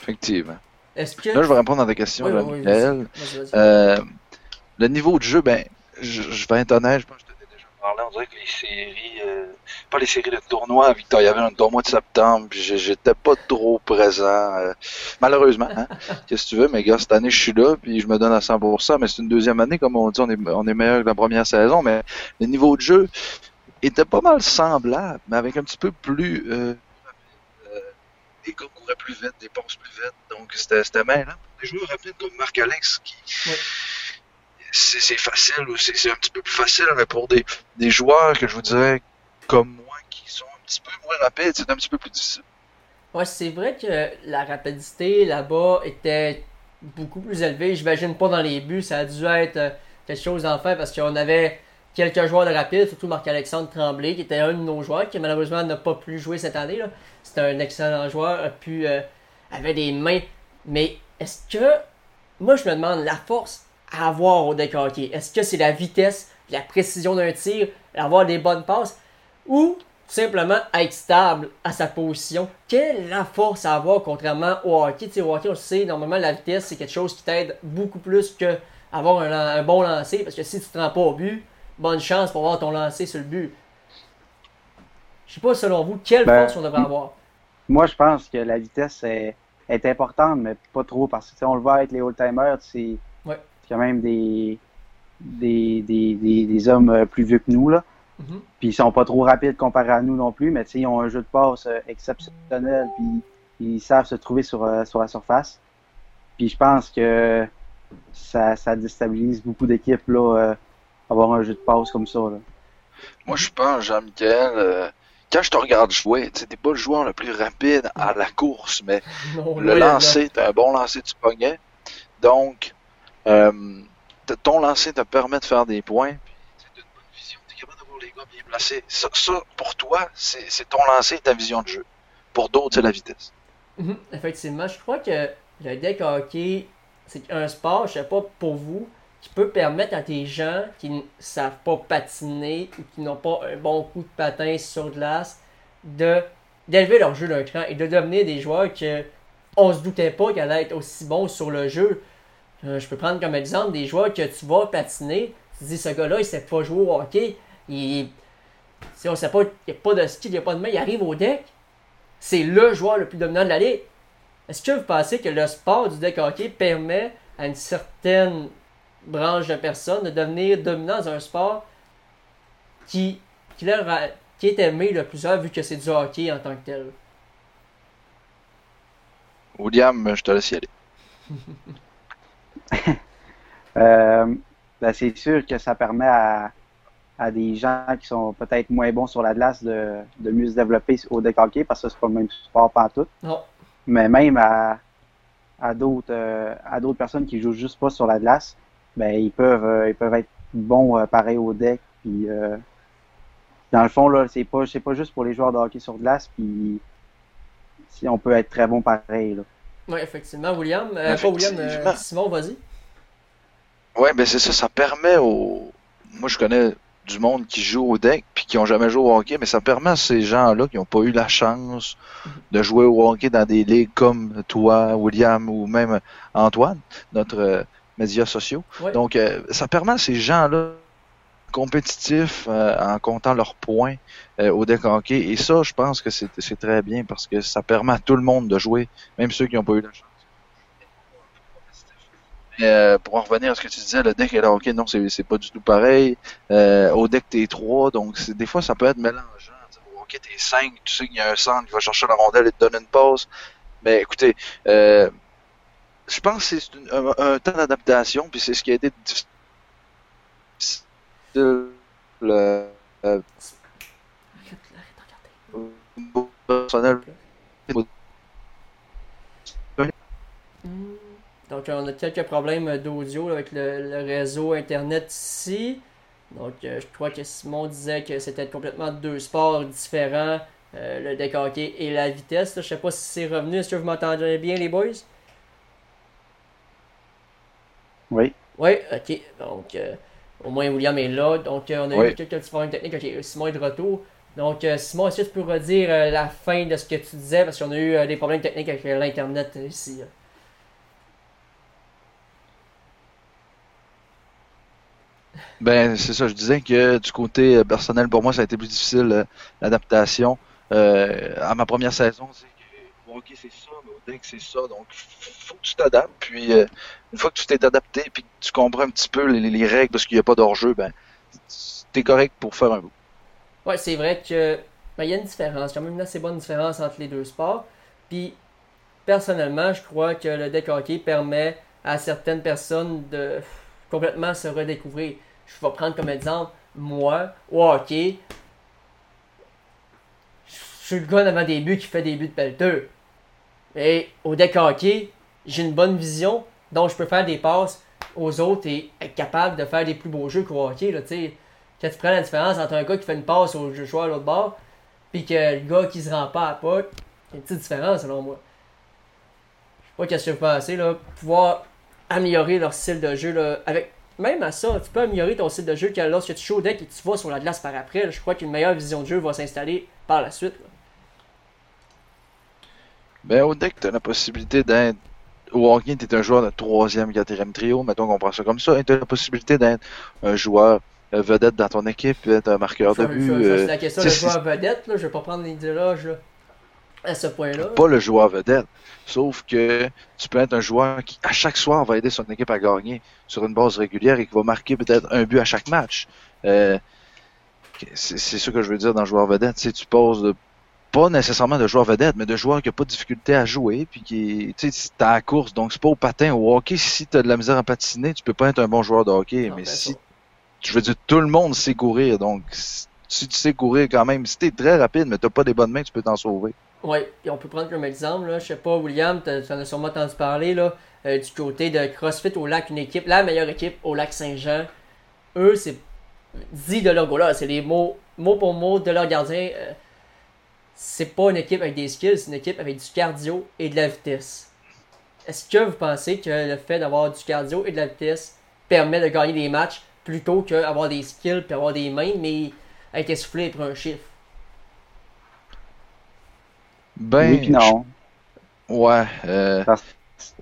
Effectivement. Est-ce que. Là, je vais répondre à ta question, Oui, là, Michael. Euh, le niveau de jeu, ben, je, je vais être honnête, je pense que je t'ai déjà parlé, on dirait que les séries, euh, pas les séries de tournois, Victor, il y avait un tournoi de septembre, j'étais pas trop présent, euh, malheureusement, hein, qu'est-ce que tu veux, mais gars, cette année, je suis là, puis je me donne à 100%, mais c'est une deuxième année, comme on dit, on est, on est meilleur que la première saison, mais le niveau de jeu était pas mal semblable, mais avec un petit peu plus, euh, euh, des gars couraient plus vite, des passes plus vite, donc c'était mêlant. Pour des joueurs rapides comme Marc-Alex, qui, Ouais. c'est facile, ou c'est c'est un petit peu plus facile, mais pour des, des joueurs que je vous dirais comme moi, qui sont un petit peu moins rapides, c'est un petit peu plus difficile. Ouais, c'est vrai que la rapidité là-bas était beaucoup plus élevée. J'imagine pas dans les buts, ça a dû être euh, quelque chose d'enfer parce qu'on avait quelques joueurs de rapide, surtout Marc-Alexandre Tremblay, qui était un de nos joueurs, qui malheureusement n'a pas pu jouer cette année. C'était un excellent joueur, a pu, euh, avait des mains. Mais est-ce que, moi je me demande, la force à avoir au deck hockey, est-ce que c'est la vitesse, la précision d'un tir, avoir des bonnes passes, ou simplement être stable à sa position? Quelle est la force à avoir contrairement au hockey? Tu sais, au hockey, on le sait, normalement, la vitesse, c'est quelque chose qui t'aide beaucoup plus que avoir un, un bon lancer. Parce que si tu te rends pas au but, bonne chance pour avoir ton lancer sur le but. Je sais pas, selon vous, quelle Ben, force on devrait avoir? Moi, je pense que la vitesse est, est importante, mais pas trop, parce que on le voit avec les old-timers, c'est Ouais. quand même des, des, des, des, des hommes euh, plus vieux que nous, là. Mhm. Puis ils sont pas trop rapides comparé à nous non plus, mais tu sais, ils ont un jeu de passe euh, exceptionnel, puis ils savent se trouver sur, euh, sur la surface. Puis je pense que ça, ça déstabilise beaucoup d'équipes, là, euh, avoir un jeu de passe comme ça, là. Moi, je pense, Jean-Michel, euh, quand je te regarde jouer, tu sais, t'es pas le joueur le plus rapide à la course, mais Non, le lancer, t'as un bon lancer, tu pognais. Donc, euh, ton lancer te permet de faire des points. Tu as une bonne vision, t'es capable d'avoir les gars bien placés. Ça, ça, pour toi, c'est c'est ton lancer et ta vision de jeu. Pour d'autres, c'est la vitesse. Mhm, Effectivement, je crois que le deck hockey, c'est un sport, je sais pas pour vous, qui peut permettre à des gens qui ne savent pas patiner ou qui n'ont pas un bon coup de patin sur glace de d'élever leur jeu d'un cran et de devenir des joueurs que on se doutait pas qu'ils allaient être aussi bons sur le jeu. Euh, je peux prendre comme exemple des joueurs que tu vas patiner, tu te dis ce gars-là il sait pas jouer au hockey, il si on sait pas, il n'y a pas de skill, il n'y a pas de main, il arrive au deck, c'est le joueur le plus dominant de la ligue. Est-ce que vous pensez que le sport du deck hockey permet à une certaine branche de personnes de devenir dominant dans un sport qui, qui, leur a- qui est aimé de plusieurs vu que c'est du hockey en tant que tel? William, je te laisse y aller. Euh, ben, c'est sûr que ça permet à, à des gens qui sont peut-être moins bons sur la glace de, de mieux se développer au deck hockey parce que c'est pas le même sport tout. Non. Mais même à, à d'autres euh, à d'autres personnes qui jouent juste pas sur la glace, ben ils peuvent euh, ils peuvent être bons euh, pareil au deck. Puis euh, dans le fond là, c'est pas c'est pas juste pour les joueurs de hockey sur glace. Puis si on peut être très bon pareil là. Oui, effectivement. William, euh, pas William, euh. Simon, vas-y. Ouais, ben c'est ça, ça permet au. Moi, je connais du monde qui joue au deck puis qui ont jamais joué au hockey, mais ça permet à ces gens-là qui n'ont pas eu la chance de jouer au hockey dans des ligues comme toi, William ou même Antoine, notre médias sociaux. Ouais. Donc, euh, ça permet à ces gens-là compétitifs euh, en comptant leurs points euh, au deck hockey. Et ça, je pense que c'est très bien parce que ça permet à tout le monde de jouer, même ceux qui n'ont pas eu la chance. Euh, pour en revenir à ce que tu disais, le deck et le hockey, non, c'est pas du tout pareil. Euh, au deck, t'es 3, donc c'est- des fois, ça peut être mélangeant. Au hockey, t'es 5, tu sais qu'il y a un centre qui va chercher la rondelle et te donne une pause. Mais écoutez, euh, je pense que c'est un, un temps d'adaptation, puis c'est ce qui a été difficile. Le, euh, personnel. Donc, on a quelques problèmes d'audio avec le, le réseau Internet ici. Donc, euh, je crois que Simon disait que c'était complètement deux sports différents, euh, le hockey et la vitesse. là. Je sais pas si c'est revenu. Est-ce que vous m'entendez bien, les boys? Oui. Oui, ok. Donc, euh, au moins William est là. Donc, euh, on a Oui. eu quelques petits problèmes techniques. Ok, Simon est de retour. Donc, euh, Simon, est-ce que tu peux redire euh, la fin de ce que tu disais? Parce qu'on a eu euh, des problèmes techniques avec euh, l'Internet ici. là. Ben, c'est ça, je disais que du côté personnel, pour moi, ça a été plus difficile, euh, l'adaptation. Euh, à ma première saison, c'est ok, c'est ça, mais au deck, c'est ça, donc faut que tu t'adaptes, puis euh, une fois que tu t'es adapté, puis que tu comprends un petit peu les, les règles parce qu'il n'y a pas d'hors-jeu, ben, t'es correct pour faire un bout. Ouais, c'est vrai que ben, y a une différence, quand même une assez bonne différence entre les deux sports. Puis personnellement, je crois que le deck hockey permet à certaines personnes de complètement se redécouvrir. Je vais prendre comme exemple, moi, au hockey, je suis le gars devant des buts qui fait des buts de pelleteux. Et au deck hockey, j'ai une bonne vision, donc je peux faire des passes aux autres et être capable de faire des plus beaux jeux qu'au hockey. Là, t'sais. quand tu prends la différence entre un gars qui fait une passe au joueur à l'autre bord, puis que le gars qui se rend pas à pas, il y a une petite différence selon moi. Je sais pas qu'est-ce que vous pensez, là, pouvoir améliorer leur style de jeu, là, avec même à ça, tu peux améliorer ton style de jeu lorsque tu au deck et tu vas sur la glace par après, là, je crois qu'une meilleure vision de jeu va s'installer par la suite. là. Ben, au deck, t'as la possibilité d'être. Au hockey, t'es un joueur de troisième, quatrième trio, mettons qu'on prend ça comme ça, et t'as la possibilité d'être un joueur euh, vedette dans ton équipe, être un marqueur de but. euh, c'est la question de joueur vedette, là, je vais pas prendre les déloges là, à ce point-là. pas le joueur vedette. Sauf que tu peux être un joueur qui, à chaque soir, va aider son équipe à gagner sur une base régulière et qui va marquer peut-être un but à chaque match. Euh, c'est ça que je veux dire dans joueur vedette. Tu sais, tu poses de- pas nécessairement de joueur vedette, mais de joueur qui a pas de difficulté à jouer, puis qui, tu sais, t'es à la course, donc c'est pas au patin. Au hockey, si t'as de la misère à patiner, tu peux pas être un bon joueur de hockey. Non, mais ben, si, je veux dire, tout le monde sait courir, donc si tu sais courir quand même, si t'es très rapide, mais t'as pas des bonnes mains, tu peux t'en sauver. Oui, et on peut prendre comme exemple, là, je sais pas, William, tu en as sûrement entendu parler, là, euh, du côté de CrossFit au lac, une équipe, la meilleure équipe au lac Saint-Jean. Eux, c'est dit de leur goal-là, c'est les mots, mot pour mot de leur gardien. euh, c'est pas une équipe avec des skills, c'est une équipe avec du cardio et de la vitesse. Est-ce que vous pensez que le fait d'avoir du cardio et de la vitesse permet de gagner des matchs plutôt qu'avoir des skills puis avoir des mains, mais être essoufflé pour un chiffre? Ben, oui puis non. je- ouais, euh,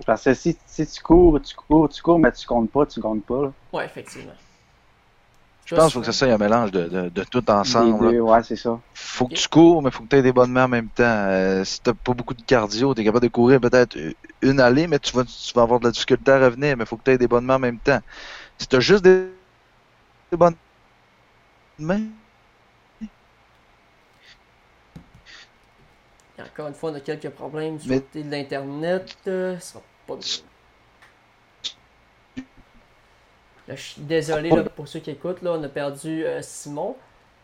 Parce que si, si tu cours, tu cours, tu cours, mais tu comptes pas, tu comptes pas. là. Ouais, effectivement. Je pense qu'il faut que ça soit un mélange de, de, de tout ensemble. Deux, ouais, c'est ça. Faut que tu cours, mais faut que tu aies des bonnes mains en même temps. Euh, si t'as pas beaucoup de cardio, t'es capable de courir peut-être une allée, mais tu vas, tu vas avoir de la difficulté à revenir, mais faut que tu aies des bonnes mains en même temps. Si t'as juste des, des bonnes mains, Et encore une fois, on a quelques problèmes du Mais- côté de l'Internet. euh, ça sera pas bien. Je suis désolé pour ceux qui écoutent, on a perdu euh, Simon.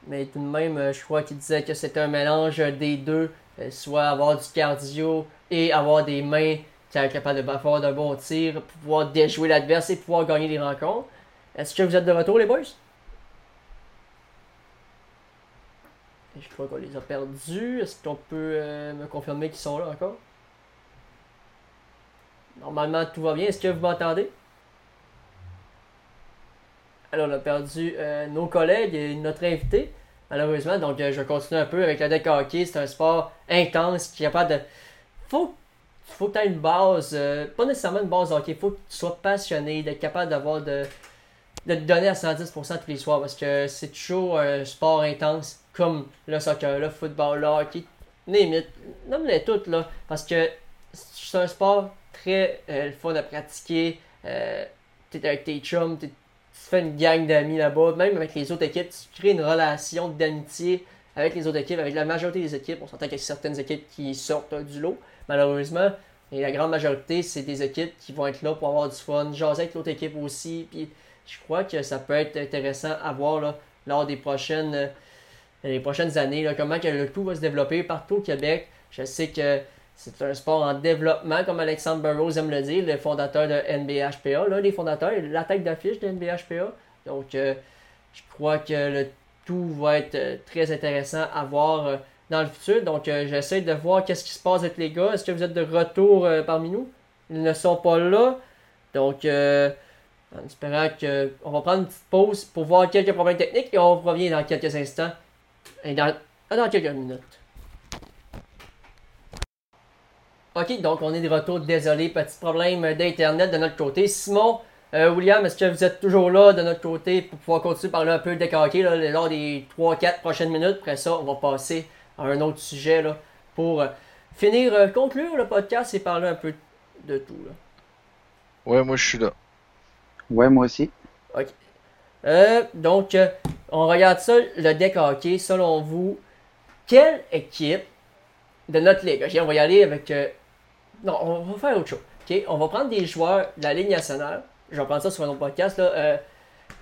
Mais tout de même, euh, je crois qu'il disait que c'était un mélange des deux. euh, soit avoir du cardio et avoir des mains qui sont capables de faire de bons tirs, pouvoir déjouer l'adversaire et pouvoir gagner des rencontres. Est-ce que vous êtes de retour, les boys? Je crois qu'on les a perdus. Est-ce qu'on peut me confirmer qu'ils sont là encore? Normalement, tout va bien. Est-ce que vous m'entendez? Alors, on a perdu euh, nos collègues et notre invité, malheureusement. Donc, euh, je continue un peu avec le deck hockey. C'est un sport intense qui est capable de. Faut, faut que tu aies une base, euh, pas nécessairement une base hockey. Faut que tu sois passionné, d'être capable d'avoir de, de te donner à 110% tous les soirs parce que c'est toujours un sport intense comme le soccer, le football, le hockey, limite, nomme-les toutes là, parce que c'est un sport très fun à pratiquer. T'es avec tes chums, t'es- tu fais une gang d'amis là-bas, même avec les autres équipes, tu crées une relation d'amitié avec les autres équipes, avec la majorité des équipes. On s'entend qu'il y a certaines équipes qui sortent du lot, malheureusement. Et la grande majorité, c'est des équipes qui vont être là pour avoir du fun, jaser avec l'autre équipe aussi. Puis je crois que ça peut être intéressant à voir là, lors des prochaines, euh, les prochaines années, là, comment que le tout va se développer partout au Québec. Je sais que c'est un sport en développement, comme Alexandre Burroughs aime le dire, le fondateur de NBHPA, l'un des fondateurs, la tête d'affiche de NBHPA. Donc, euh, je crois que le tout va être euh, très intéressant à voir euh, dans le futur. Donc, j'essaie de voir qu'est-ce qui se passe avec les gars. Est-ce que vous êtes de retour parmi nous? Ils ne sont pas là. Donc, en espérant que on va prendre une petite pause pour voir quelques problèmes techniques et on revient dans quelques instants. Et dans quelques minutes. Ok, donc on est de retour. Désolé, petit problème d'internet de notre côté. Simon, Euh, William, est-ce que vous êtes toujours là de notre côté pour pouvoir continuer à parler un peu de hockey là, lors des 3-4 prochaines minutes? Après ça, on va passer à un autre sujet là, pour euh, finir, euh, conclure le podcast et parler un peu de tout. Là. Ouais, moi je suis là. Ouais, moi aussi. Ok. Euh, donc, euh, on regarde ça, le deck hockey. Selon vous, quelle équipe de notre ligue, ok, on va y aller avec. Non, on va faire autre chose. On va prendre des joueurs de la Ligue nationale. Je vais prendre ça sur un autre podcast, là, euh,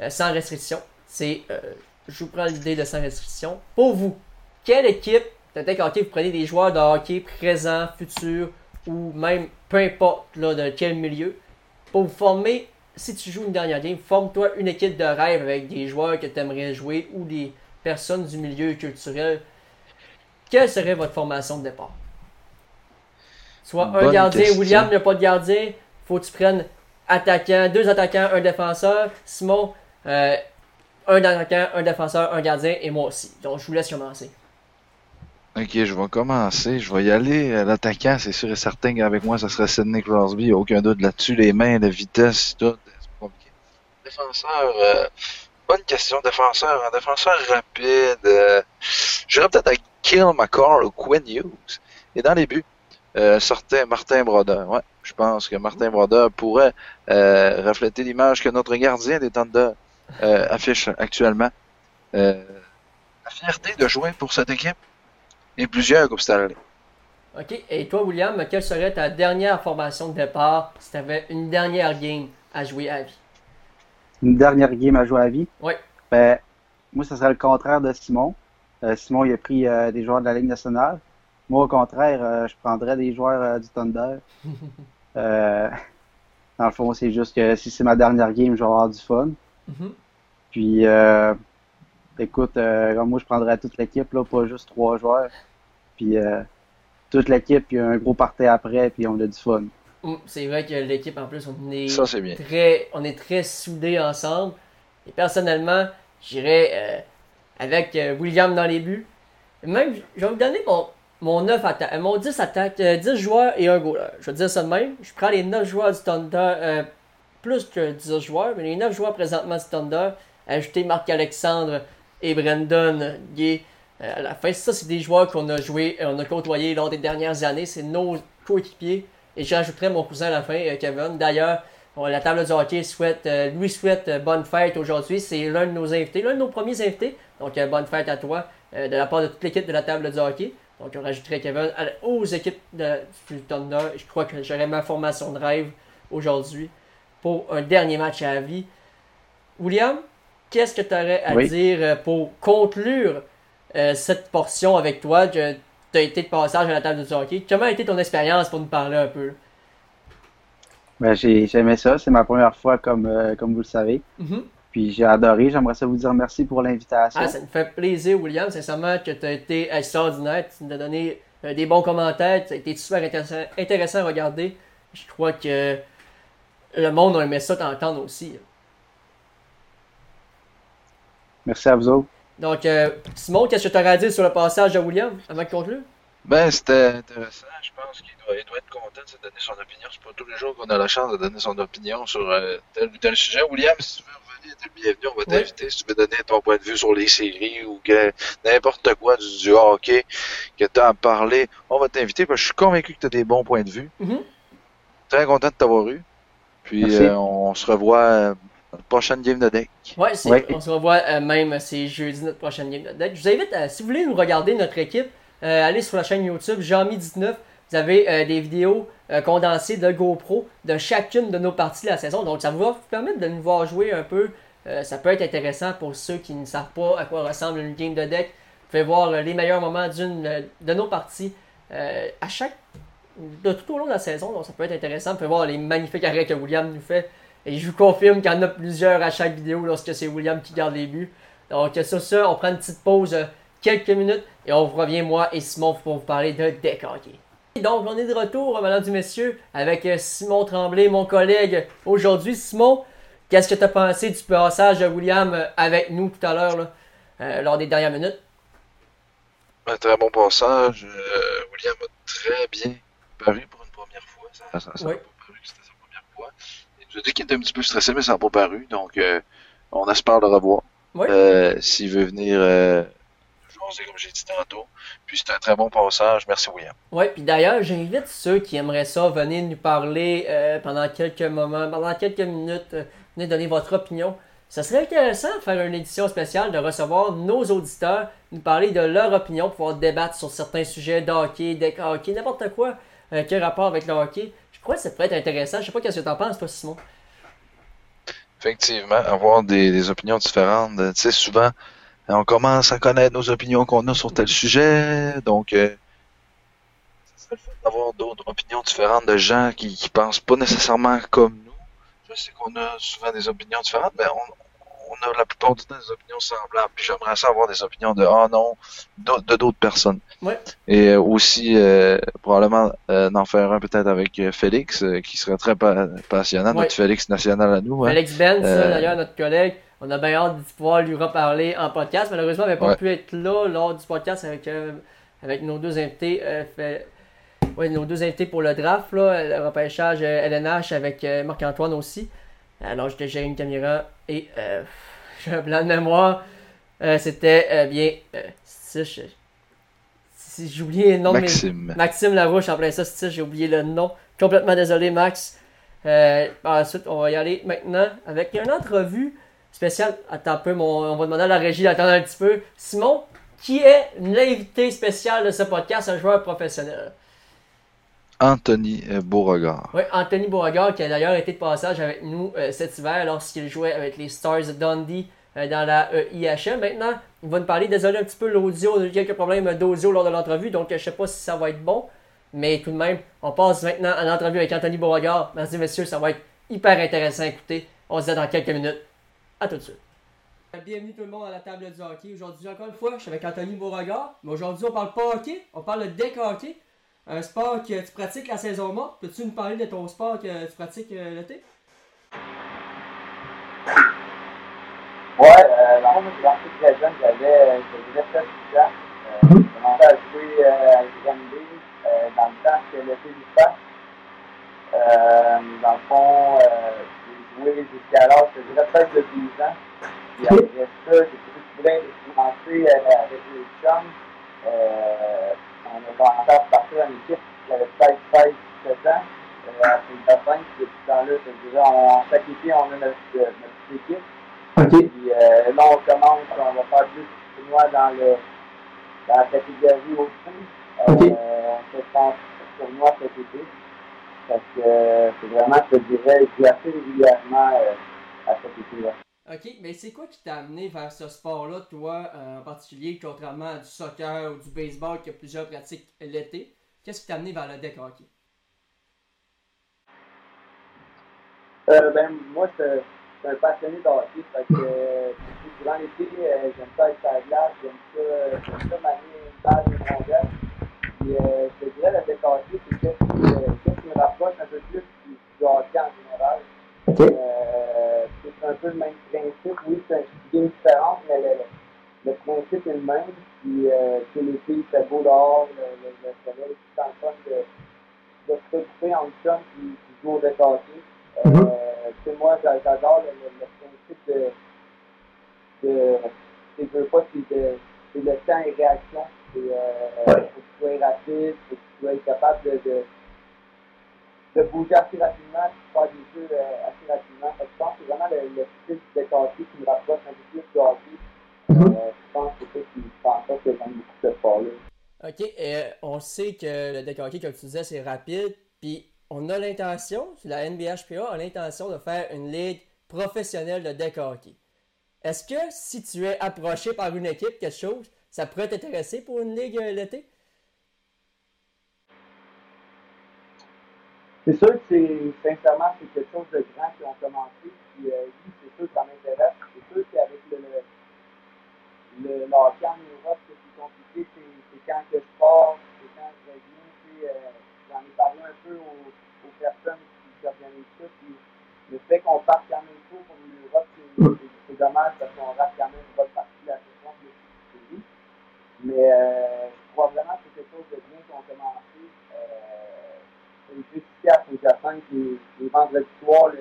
euh, sans restriction. C'est. euh, je vous prends l'idée de sans restriction. Pour vous, quelle équipe deck hockey vous prenez des joueurs de hockey présents, futurs, ou même peu importe là, de quel milieu, pour vous former si tu joues une dernière game, forme-toi une équipe de rêve avec des joueurs que tu aimerais jouer ou des personnes du milieu culturel. Quelle serait votre formation de départ? Soit un gardien, question. William, il n'y a pas de gardien. Faut que tu prennes attaquant, deux attaquants, un défenseur. Simon, euh, un attaquant, un défenseur, un gardien et moi aussi. Donc je vous laisse commencer. Ok, je vais commencer. Je vais y aller. Euh, L'attaquant, c'est sûr et certain qu'avec moi, ça serait Sidney Crosby. Aucun doute là-dessus. Les mains, la vitesse, tout. Défenseur, euh, bonne question. Défenseur, un défenseur rapide. Euh, J'irais peut-être à Kill McCall ou Quinn Hughes. Et dans les buts, euh, sortait Martin Brodeur. Ouais, je pense que Martin Brodeur pourrait euh, refléter l'image que notre gardien des Thunder euh, affiche actuellement. Euh, la fierté de jouer pour cette équipe et plusieurs Coupes Stanley. Ok, et toi, William, quelle serait ta dernière formation de départ si tu avais une dernière game à jouer à vie? Une dernière game à jouer à vie? Ouais. Ben, moi, ce serait le contraire de Simon. Euh, Simon, il a pris euh, des joueurs de la Ligue nationale. Moi, au contraire, euh, je prendrais des joueurs euh, du Thunder. Euh, dans le fond, c'est juste que si c'est ma dernière game, je vais avoir du fun. Mhm. Puis, euh, écoute, euh, moi, je prendrais toute l'équipe, là, pas juste trois joueurs. Puis, euh, toute l'équipe, puis un gros party après, puis on a du fun. C'est vrai que l'équipe en plus, on est Ça, c'est bien. très, on est très soudés ensemble. Et personnellement, j'irais euh, avec William dans les buts. Même, je vais vous donner mon, mon 9 attaque, euh, mon 10 attaques, euh, 10 joueurs et un goaler. Je vais dire ça de même. Je prends les 9 joueurs du Thunder, euh, plus que 10 joueurs, mais les 9 joueurs présentement du Thunder, ajouter Marc-Alexandre et Brandon Gay euh, à la fin. Ça, c'est des joueurs qu'on a joué, euh, on a côtoyé lors des dernières années. C'est nos coéquipiers. Et j'ajouterai mon cousin à la fin, euh, Kevin. D'ailleurs, la table du hockey souhaite, euh, lui souhaite euh, bonne fête aujourd'hui. C'est l'un de nos invités, l'un de nos premiers invités. Donc, euh, bonne fête à toi euh, de la part de toute l'équipe de la table du hockey. Donc, on rajouterait Kevin à- aux équipes de, du Thunder. Je crois que j'aurai ma formation de rêve aujourd'hui pour un dernier match à la vie. William, qu'est-ce que tu aurais à Oui. dire euh, pour conclure euh, cette portion avec toi? Tu as été de passage à la table du hockey. Comment a été ton expérience pour nous parler un peu? Ben, j'ai, j'aimais ça. C'est ma première fois, comme, euh, comme vous le savez. Mhm. Puis, j'ai adoré. J'aimerais ça vous dire merci pour l'invitation. Ah, ça me fait plaisir, William. Sincèrement, que tu as été extraordinaire. Tu nous as donné euh, des bons commentaires. Ça a été super intéressant, intéressant à regarder. Je crois que le monde a aimé ça t'entendre aussi. Merci à vous autres. Donc, euh, Simon, qu'est-ce que tu aurais à dire sur le passage de William avant de conclure? Ben, c'était intéressant. Je pense qu'il doit, être content de se donner son opinion. C'est pas tous les jours qu'on a la chance de donner son opinion sur euh, tel ou tel sujet. William, si tu veux t'es le bienvenu. On va Oui. t'inviter. Si tu veux donner ton point de vue sur les séries ou que n'importe quoi du, du hockey que tu as à parler, on va t'inviter parce que je suis convaincu que tu as des bons points de vue. Mhm. Très content de t'avoir eu. Puis euh, on se revoit euh, dans la prochaine game de deck. Ouais, on se revoit euh, même c'est jeudi notre prochaine game de deck. Je vous invite, à, si vous voulez nous regarder notre équipe, euh, allez sur la chaîne YouTube Jean-Mi19. Vous avez euh, des vidéos euh, condensées de GoPro de chacune de nos parties de la saison. Donc ça va vous permettre de nous voir jouer un peu. Euh, ça peut être intéressant pour ceux qui ne savent pas à quoi ressemble une game de deck. Vous pouvez voir euh, les meilleurs moments d'une euh, de nos parties à chaque de tout au long de la saison. Donc ça peut être intéressant. Vous pouvez voir les magnifiques arrêts que William nous fait. Et je vous confirme qu'il y en a plusieurs à chaque vidéo lorsque c'est William qui garde les buts. Donc sur ça, on prend une petite pause, quelques minutes, et on revient moi et Simon pour vous parler de deck hockey. Donc on est de retour, mesdames et messieurs, avec Simon Tremblay, mon collègue aujourd'hui. Simon, qu'est-ce que tu as pensé du passage de William euh, avec nous tout à l'heure, euh, lors des dernières minutes? Un très bon passage. Euh, William a très bien paru pour une première fois. Ça, ça, ça Oui. a pas paru que c'était sa première fois. Il Je dis qu'il était un petit peu stressé, mais ça n'a pas paru. Donc, euh, on espère le revoir. Oui. S'il veut venir comme j'ai dit tantôt. Puis c'était un très bon passage. Merci, William. Oui, puis d'ailleurs, j'invite ceux qui aimeraient ça venir nous parler euh, pendant quelques moments, pendant quelques minutes, euh, venir donner votre opinion. Ça serait intéressant de faire une édition spéciale, de recevoir nos auditeurs, nous parler de leur opinion, pouvoir débattre sur certains sujets de hockey, de hockey, n'importe quoi euh, qui a rapport avec le hockey. Je crois que ça pourrait être intéressant. Je sais pas qu'est-ce que tu en penses, toi, Simon. Effectivement, avoir des, opinions différentes. Tu sais, souvent, on commence à connaître nos opinions qu'on a sur tel sujet. Donc, euh, d'avoir d'autres opinions différentes de gens qui, qui pensent pas nécessairement comme sais qu'on a souvent des opinions différentes, mais on, on a la plupart du temps des opinions semblables. Puis j'aimerais ça avoir des opinions de ah non, de d'autres personnes. Ouais. Et euh, aussi, euh, probablement, euh, d'en faire un peut-être avec euh, Félix, euh, qui serait très pa- passionnant, Ouais. notre Félix national à nous. hein. Alex Benz, d'ailleurs, notre collègue, on a bien hâte de pouvoir lui reparler en podcast. Malheureusement, il n'avait pas Ouais. pu être là lors du podcast avec, avec nos deux invités. Euh, ouais, nos deux invités pour le draft, là, le repêchage euh, LNH avec euh, Marc-Antoine aussi. Alors, j'étais Jérémy Camira et euh, j'ai un blanc de mémoire. Euh, C'était euh, bien. euh, si si j'ai oublié le nom de mes- Maxime. Maxime Larouche, en plein ça, j'ai oublié le nom. Complètement désolé, Max. Euh, ensuite, on va y aller maintenant avec une entrevue spéciale. Attends un peu, mon, on va demander à la régie d'attendre un petit peu. Simon, qui est l'invité spécial de ce podcast, un joueur professionnel? Anthony euh, Beauregard. Oui, Anthony Beauregard, qui a d'ailleurs été de passage avec nous euh, cet hiver lorsqu'il jouait avec les Stars de Dundee euh, dans la euh, IHM. Maintenant, il va nous parler, désolé un petit peu l'audio, y a eu quelques problèmes d'audio lors de l'entrevue, donc je sais pas si ça va être bon. Mais tout de même, on passe maintenant à l'entrevue avec Anthony Beauregard. Merci messieurs, ça va être hyper intéressant à écouter. On se dit dans quelques minutes. À tout de suite. Bienvenue tout le monde à la table du hockey. Aujourd'hui, encore une fois, je suis avec Anthony Beauregard. Mais aujourd'hui, on parle pas hockey, on parle de deck hockey. Un sport que tu pratiques la saison morte? Peux-tu nous parler de ton sport que tu pratiques euh, l'été? Ouais, euh, dans fond, je suis très jeune, j'avais, j'avais 7 ans. Euh, J'ai commencé à jouer euh, à Granby euh, dans le temps que l'été du passe. Euh, dans le fond, euh, j'ai joué jusqu'à l'âge, je dirais peut-être de 12 ans. Puis après ça, j'ai commencer euh, avec les chums. Euh, on commencé à partir en équipe, j'avais peut-être 16, 17 ans. Euh, à la fin, depuis ce temps-là, je dirais, on, chaque été, on a notre, notre petite équipe. Puis euh, là, on commence, on va faire plus tournois dans, le, dans la catégorie au-dessus. Euh, Ok. On se pense tournoi cet été. Parce que euh, c'est vraiment, je te dirais, je joue assez régulièrement euh, à cet été-là. Ok, mais c'est quoi qui t'a amené vers ce sport-là, toi euh, en particulier, contrairement à du soccer ou du baseball que plusieurs pratiquent l'été? Qu'est-ce qui t'a amené vers le deck hockey? Euh, ben, moi, je suis- un passionné de hockey. Fait que, euh, durant l'été, euh, j'aime ça être sur la glace, j'aime ça, euh, j'aime ça manier une balle, une rondelle. Puis, euh, je te dirais, le deck hockey, c'est qu'est-ce qui, me rapproche un peu plus du, du hockey en général. Euh, c'est un peu le même principe. Oui, c'est une game différente, mais le, le principe est le même. Puis, euh, tu sais, l'été, il fait beau dehors, le, le, le soleil, c'est le fun de, de se regrouper en chum qui, qui joue au hockey. Euh, tu sais, moi, j'a- j'adore le, le, le principe de. de je veux pas, c'est de. C'est le temps et réaction. C'est, euh, faut que tu sois rapide, faut que tu sois capable de, de, de bouger assez rapidement, de faire des jeux euh, assez rapidement. Fait que je pense que c'est vraiment le, le style de hockey qui me rapproche un peu plus du hockey. Euh, je pense que c'est ça qui fait en sorte que j'aime beaucoup ce sport-là. Ok, et euh, on sait que le deck hockey, comme tu disais, c'est rapide, puis on a l'intention, la NBHPA a l'intention de faire une ligue professionnelle de deck hockey. Est-ce que si tu es approché par une équipe, quelque chose, ça pourrait t'intéresser pour une ligue euh, l'été? C'est sûr que c'est, sincèrement, c'est quelque chose de grand qui ont commencé. Puis, euh, oui, c'est sûr que ça m'intéresse. C'est sûr qu'avec le, le, le, Europe, ce qui est compliqué, c'est, c'est quand que je pars, c'est quand je reviens. Tu sais, euh, j'en ai parlé un peu aux, aux personnes qui, organisent ça. Puis, le fait qu'on parte quand même pour l'Europe, c'est, c'est, c'est dommage parce qu'on rate quand même une bonne partie les vendredis soirs,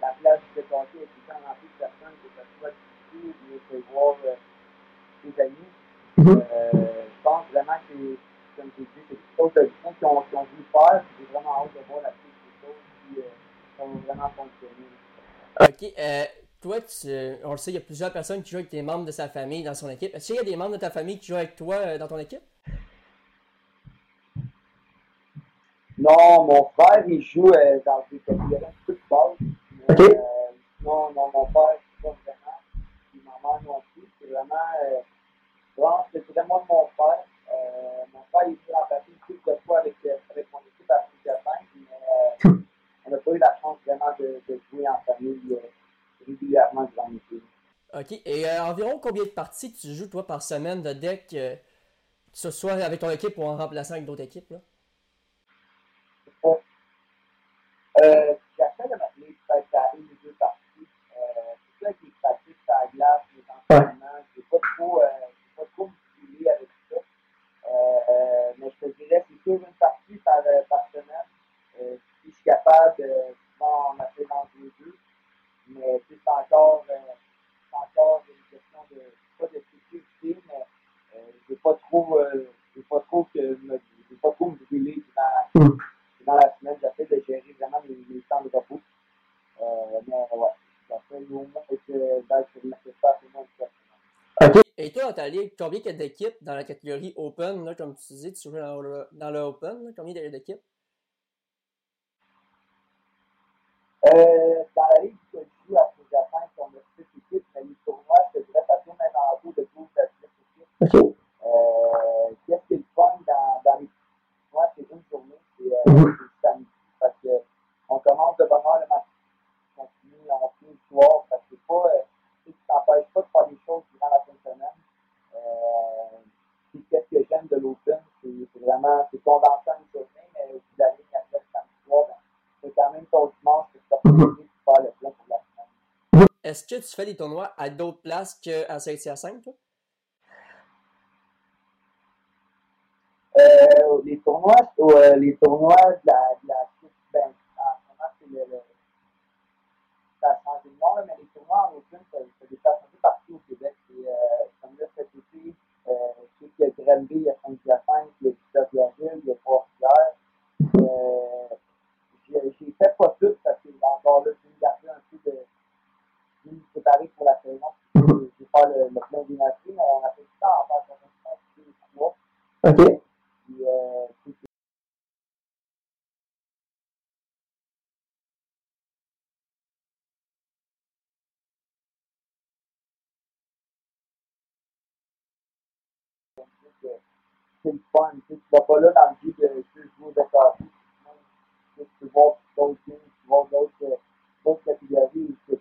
la place du est tout le temps remplie de que ce soit du ou voir euh, ses amis. Mhm. Euh, je pense vraiment que comme j'ai dit, c'est quelque chose de ont, qu on voulu faire. J'ai vraiment hâte de voir la suite des choses qui vont euh, vraiment fonctionner. OK. Euh, toi, tu, on le sait, il y a plusieurs personnes qui jouent avec des membres de sa famille dans son équipe. Est-ce qu'il y a des membres de ta famille qui jouent avec toi dans ton équipe? Non, mon frère, il joue et euh, environ combien de parties tu joues, toi, par semaine de deck, euh, que ce soit avec ton équipe ou en remplaçant avec d'autres équipes? Là? Euh, J'essaie de m'appeler peut-être à une ou deux parties. Euh, c'est ça qui est pratique sur la glace, les entraînements. Je n'ai pas trop, euh, j'ai pas trop me avec ça. Euh, euh, mais je te dirais, c'est sûr une partie par, euh, par semaine. Euh, si je suis capable, euh, souvent on essaie d'en jouer deux. Mais tu sais, c'est encore, euh, c'est encore une question de, pas de sécurité, mais euh, je n'ai pas trop, euh, j'ai pas trop que me, j'ai pas trop me brûler durant, Mm. dans la semaine, j'essaie de gérer vraiment mes, mes temps de repos. Euh, mais ouais, j'essaie au moins d'être d'être sur le ça au moins une fois par semaine. Ok. Et toi, dans ta ligue, combien il y a d'équipes dans la catégorie Open, là, comme tu disais, tu joues dans le, Open, là, combien d'équipes? Euh, dans la ligue que je joue à Saint-Jacinthe, on a 6 équipes, mais les tournois, je te dirais, ça tourne un entour de 12 à 10 équipes. Ok. Euh, Qu'est-ce qui est le fun dans, dans les tournois, c'est une journée, c'est euh, Mhm. c'est samedi. Parce que on commence de bonne heure le matin, on finit, on finit le soir, parce que c'est pas, euh, tu sais, tu t'empêches pas de faire des choses durant la fin de semaine. Euh, puis qu'est-ce que j'aime de l'Open, c'est c'est vraiment, c'est condensé en une journée, mais au bout de la ligne, après le samedi soir, ben, c'est quand même ton dimanche pour t'organiser pour faire le plan pour la semaine. Est-ce que tu fais des tournois à d'autres places qu'à Saint-Hyacinthe? Euh, les tournois, euh, les tournois de la, de la Coupe, ben, en ce moment, c'est le, le, ça a changé de nom, là, mais les tournois en Open, ça, ça dépasse un peu partout au Québec. Et, euh, comme là, cet été, euh, je sais qu'il y a Granby, il y a Saint-Hyacinthe, il y a Victoriaville, il y a Trois-Rivières. Euh, j'ai j'ai fait pas tout parce que encore là, je vais me garder un peu de, je vais me préparer pour la saison. Je vais faire le, le plein d'énergie, mais on a fait tout ça en faire ça, deux, trois. Ok. Puis, euh, c'est- c'est c'est le fun. Tu ne vas pas là dans le but de juste jouer de café. Tu peux voir d'autres games, tu peux voir d'autres euh, d'autres catégories. où c'est-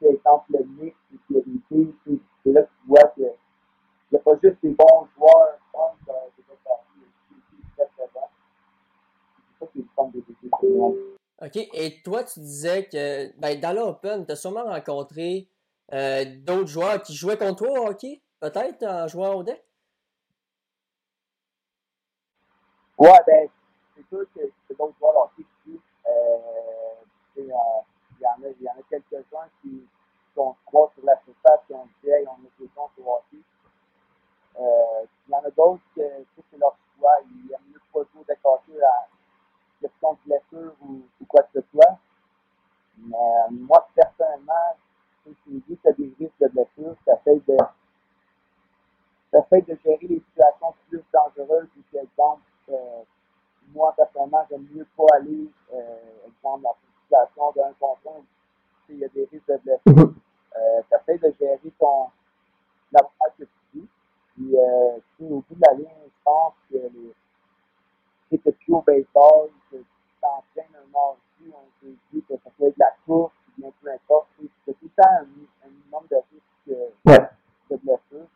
C'est exemple le mix, et puis il y a des filles, puis c'est là que tu vois que il n'y a pas juste des bons joueurs fun de de café, il y a aussi des filles très très bonnes. C'est ça qui est le fun des équipes. OK. Et toi, tu disais que ben, dans l'Open, tu as sûrement rencontré euh, d'autres joueurs qui jouaient contre toi au hockey, peut-être en jouant au deck? Ouais, ben, c'est sûr que c'est d'autres joueurs de hockey qui. Euh, on- il y en a, quelques-uns qui sont trois sur la surface qui ont dit, hey, on a des comptes au hockey. Euh, il y en a d'autres que, c'est leur choix. Ils aiment mieux pas jouer de hockey à question de blessure ou, ou quoi que ce soit. Mais euh, moi, personnellement, sais, tu me dis que tu as des risques de blessure, tu essaies de, t'essaies de gérer les situations plus dangereuses ou par exemple, euh, moi, personnellement, j'aime mieux pas aller, euh, exemple, dans une situation d'un sais, il y a des risques de blessure. Mhm. Euh, t'essaies de gérer ton, la que tu vis. Puis, euh, au bout de la ligne, je pense que les, que tu joues au baseball, que t'entraînes un mardi, on te dit que ça peut être la course, ou bien peu importe, c'est tout le temps un, un minimum de risque euh, Ouais. de blessure.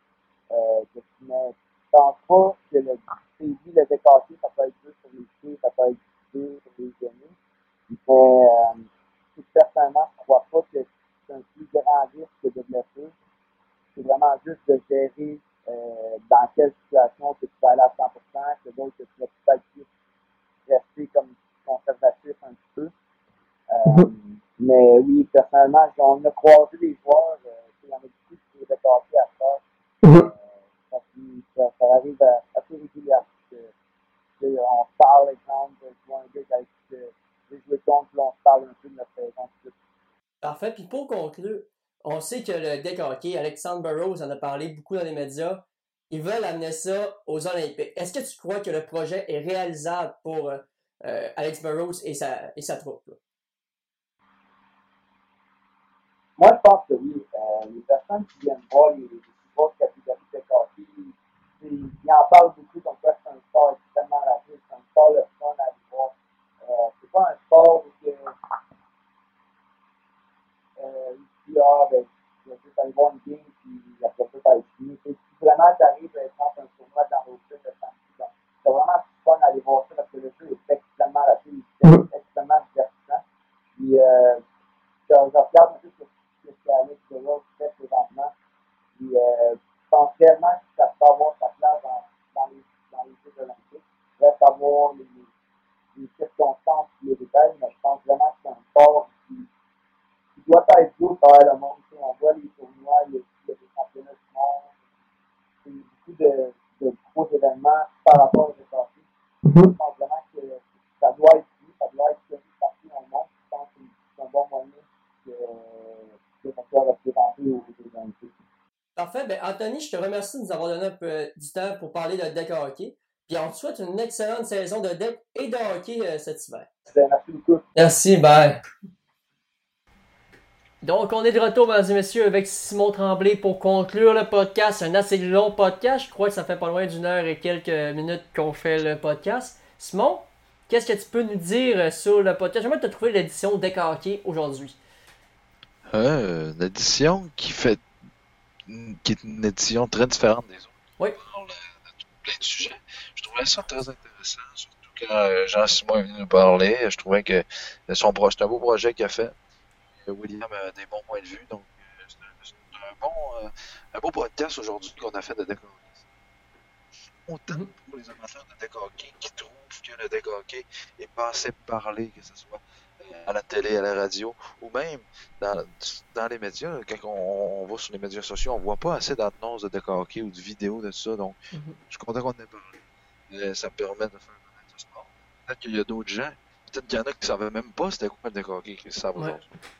Euh, que tu ne penses pas que le oui, le décassé, ça peut être deux sur les pieds, ça peut être deux sur les genoux. Mais euh, personnellement, je ne crois pas que c'est un plus grand risque de blessure. C'est vraiment juste de gérer euh, dans quelle situation que tu vas aller à 100%, que d'autres que tu vas peut-être rester comme conservatif un petit peu. Euh, mais oui, personnellement, on a croisé des joueurs, euh, il y en a beaucoup qui de à faire. Euh, ça, ça, ça arrive à- assez régulièrement. on se parle, exemple, vois un gars qui a été- j'ai joué contre, on se parle un peu de notre saison. Parfait. Puis pour conclure, on sait que le deck hockey, Alexandre Burroughs en a parlé beaucoup dans les médias. Ils veulent amener ça aux Olympiques. Est-ce que tu crois que le projet est réalisable pour euh, Alex Burroughs et sa, et sa troupe? là? Moi, je pense que oui. Euh, les personnes qui viennent voir les, les grosses catégories de hockey, ils en parlent beaucoup comme c'est un sport extrêmement rapide, c'est un sport le fun à aller voir. Euh, c'est pas un sport où que, euh, dit, ah, ben, vais juste aller voir une game, puis après ça, ça va être fini. Tu Si vraiment tu arrives, par exemple, un tournoi dans l'autre de samedi, ben, c'est vraiment fun d'aller voir ça parce que le jeu est extrêmement rapide, c'est extrêmement divertissant. Puis, euh, je, je regarde un peu ce ce que Alex Burrows fait présentement. Puis, euh, je pense réellement que ça peut avoir sa place dans, dans, les, dans les Jeux olympiques. Reste à voir les, les circonstances et les détails, mais je pense vraiment que c'est un sport qui, qui doit être beau à travers le monde. Tu sais, on voit les tournois, il y a, il y a des championnats du monde, c'est beaucoup de, de gros événements par rapport au hockey. Je pense vraiment que ça doit être vu, ça doit être connu partout dans le monde. Je pense que c'est un bon moyen que, que ça soit représenté aux Jeux olympiques. Parfait. Ben, Anthony, je te remercie de nous avoir donné un peu du temps pour parler de deck hockey. Puis on te souhaite une excellente saison de deck et de hockey euh, cet hiver. Merci beaucoup. Merci, bye. Donc, on est de retour, mesdames et messieurs, avec Simon Tremblay pour conclure le podcast. Un assez long podcast. Je crois que ça fait pas loin d'une heure et quelques minutes qu'on fait le podcast. Simon, qu'est-ce que tu peux nous dire euh, sur le podcast? J'aimerais te trouver l'édition Deck Hockey aujourd'hui. Euh, une édition qui fait qui est une édition très différente des autres. Oui. On parle de plein de sujets. Je trouvais ça très intéressant, surtout quand euh, Jean-Simon est venu nous parler. Je trouvais que son pro- c'est un beau projet qu'il a fait. Euh, William a des bons points de vue, donc euh, c'est un, un bon euh, un beau podcast aujourd'hui qu'on a fait de deck. Autant Mhm. pour les amateurs de deck hockey qui trouvent que le deck hockey est pas assez parlé, que ce soit euh, à la télé, à la radio, ou même dans, dans les médias, quand on, on va sur les médias sociaux, on voit pas assez d'annonces de hockey ou de vidéos de ça. Donc, Mhm. je suis content qu'on ait parlé. Euh, ça me permet de faire connaître ce sport. Peut-être qu'il y a d'autres gens, peut-être qu'il y en a qui ne savaient même pas c'était quoi le deck hockey, qui le savent Ouais.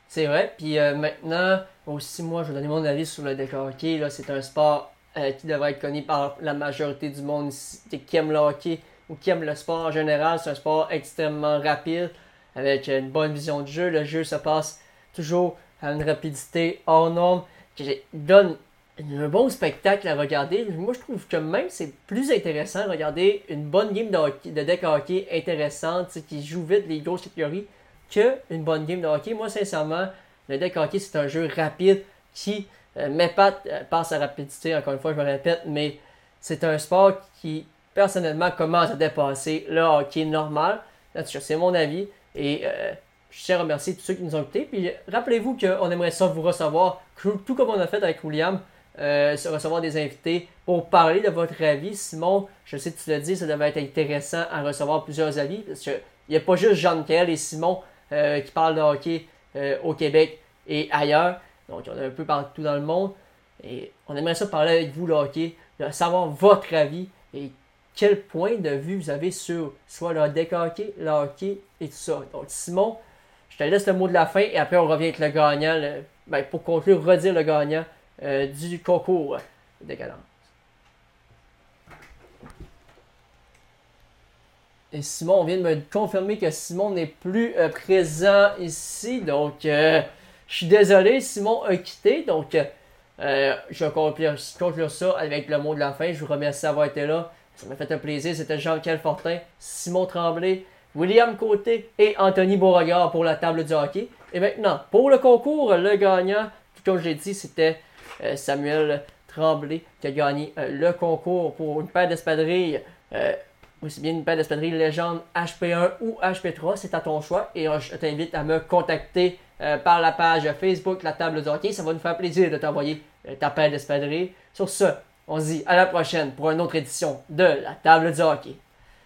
C'est vrai. Puis euh, maintenant, aussi, moi, je vais donner mon avis sur le hockey. Là, c'est un sport euh, qui devrait être connu par la majorité du monde ici, qui aime le hockey ou qui aime le sport en général. C'est un sport extrêmement rapide, avec une bonne vision de jeu. Le jeu se passe toujours à une rapidité hors norme, qui donne un bon spectacle à regarder. Moi, je trouve que même c'est plus intéressant de regarder une bonne game de, hockey, de deck hockey intéressante, qui joue vite les grosses catégories, que une bonne game de hockey. Moi, sincèrement, le deck hockey, c'est un jeu rapide qui euh, m'épate euh, par sa rapidité, encore une fois, je me répète, mais c'est un sport qui, personnellement, commence à dépasser le hockey normal. C'est mon avis. Et euh, je tiens à remercier tous ceux qui nous ont écoutés. Puis rappelez-vous qu'on aimerait ça vous recevoir, tout comme on a fait avec William, euh, se recevoir des invités pour parler de votre avis. Simon, je sais que tu l'as dit, ça devait être intéressant à recevoir plusieurs avis. Parce qu'il n'y a pas juste Jean-Michel et Simon euh, qui parlent de hockey au Québec et ailleurs. Donc, on est un peu partout dans le monde. Et on aimerait ça parler avec vous, le hockey, de savoir votre avis et quel point de vue vous avez sur soit le deck hockey, et tout ça. Donc, Simon, je te laisse le mot de la fin et après on revient avec le gagnant, ben, pour conclure, redire le gagnant euh, du concours de. Et Simon, on vient de me confirmer que Simon n'est plus euh, présent ici, donc euh, je suis désolé, Simon a quitté, donc je vais conclure ça avec le mot de la fin. Je vous remercie d'avoir été là. Ça m'a fait un plaisir. C'était Jean-Michel Fortin, Simon Tremblay, William Côté et Anthony Beauregard pour la table du hockey. Et maintenant, pour le concours, le gagnant, tout comme je l'ai dit, c'était euh, Samuel Tremblay qui a gagné euh, le concours pour une paire d'espadrilles. euh, aussi bien une paire d'espadrilles légende HP1 ou HP3, c'est à ton choix. Et je t'invite à me contacter par la page Facebook La Table du Hockey. Ça va nous faire plaisir de t'envoyer ta paire d'espadrilles. Sur ce, on se dit à la prochaine pour une autre édition de La Table du Hockey.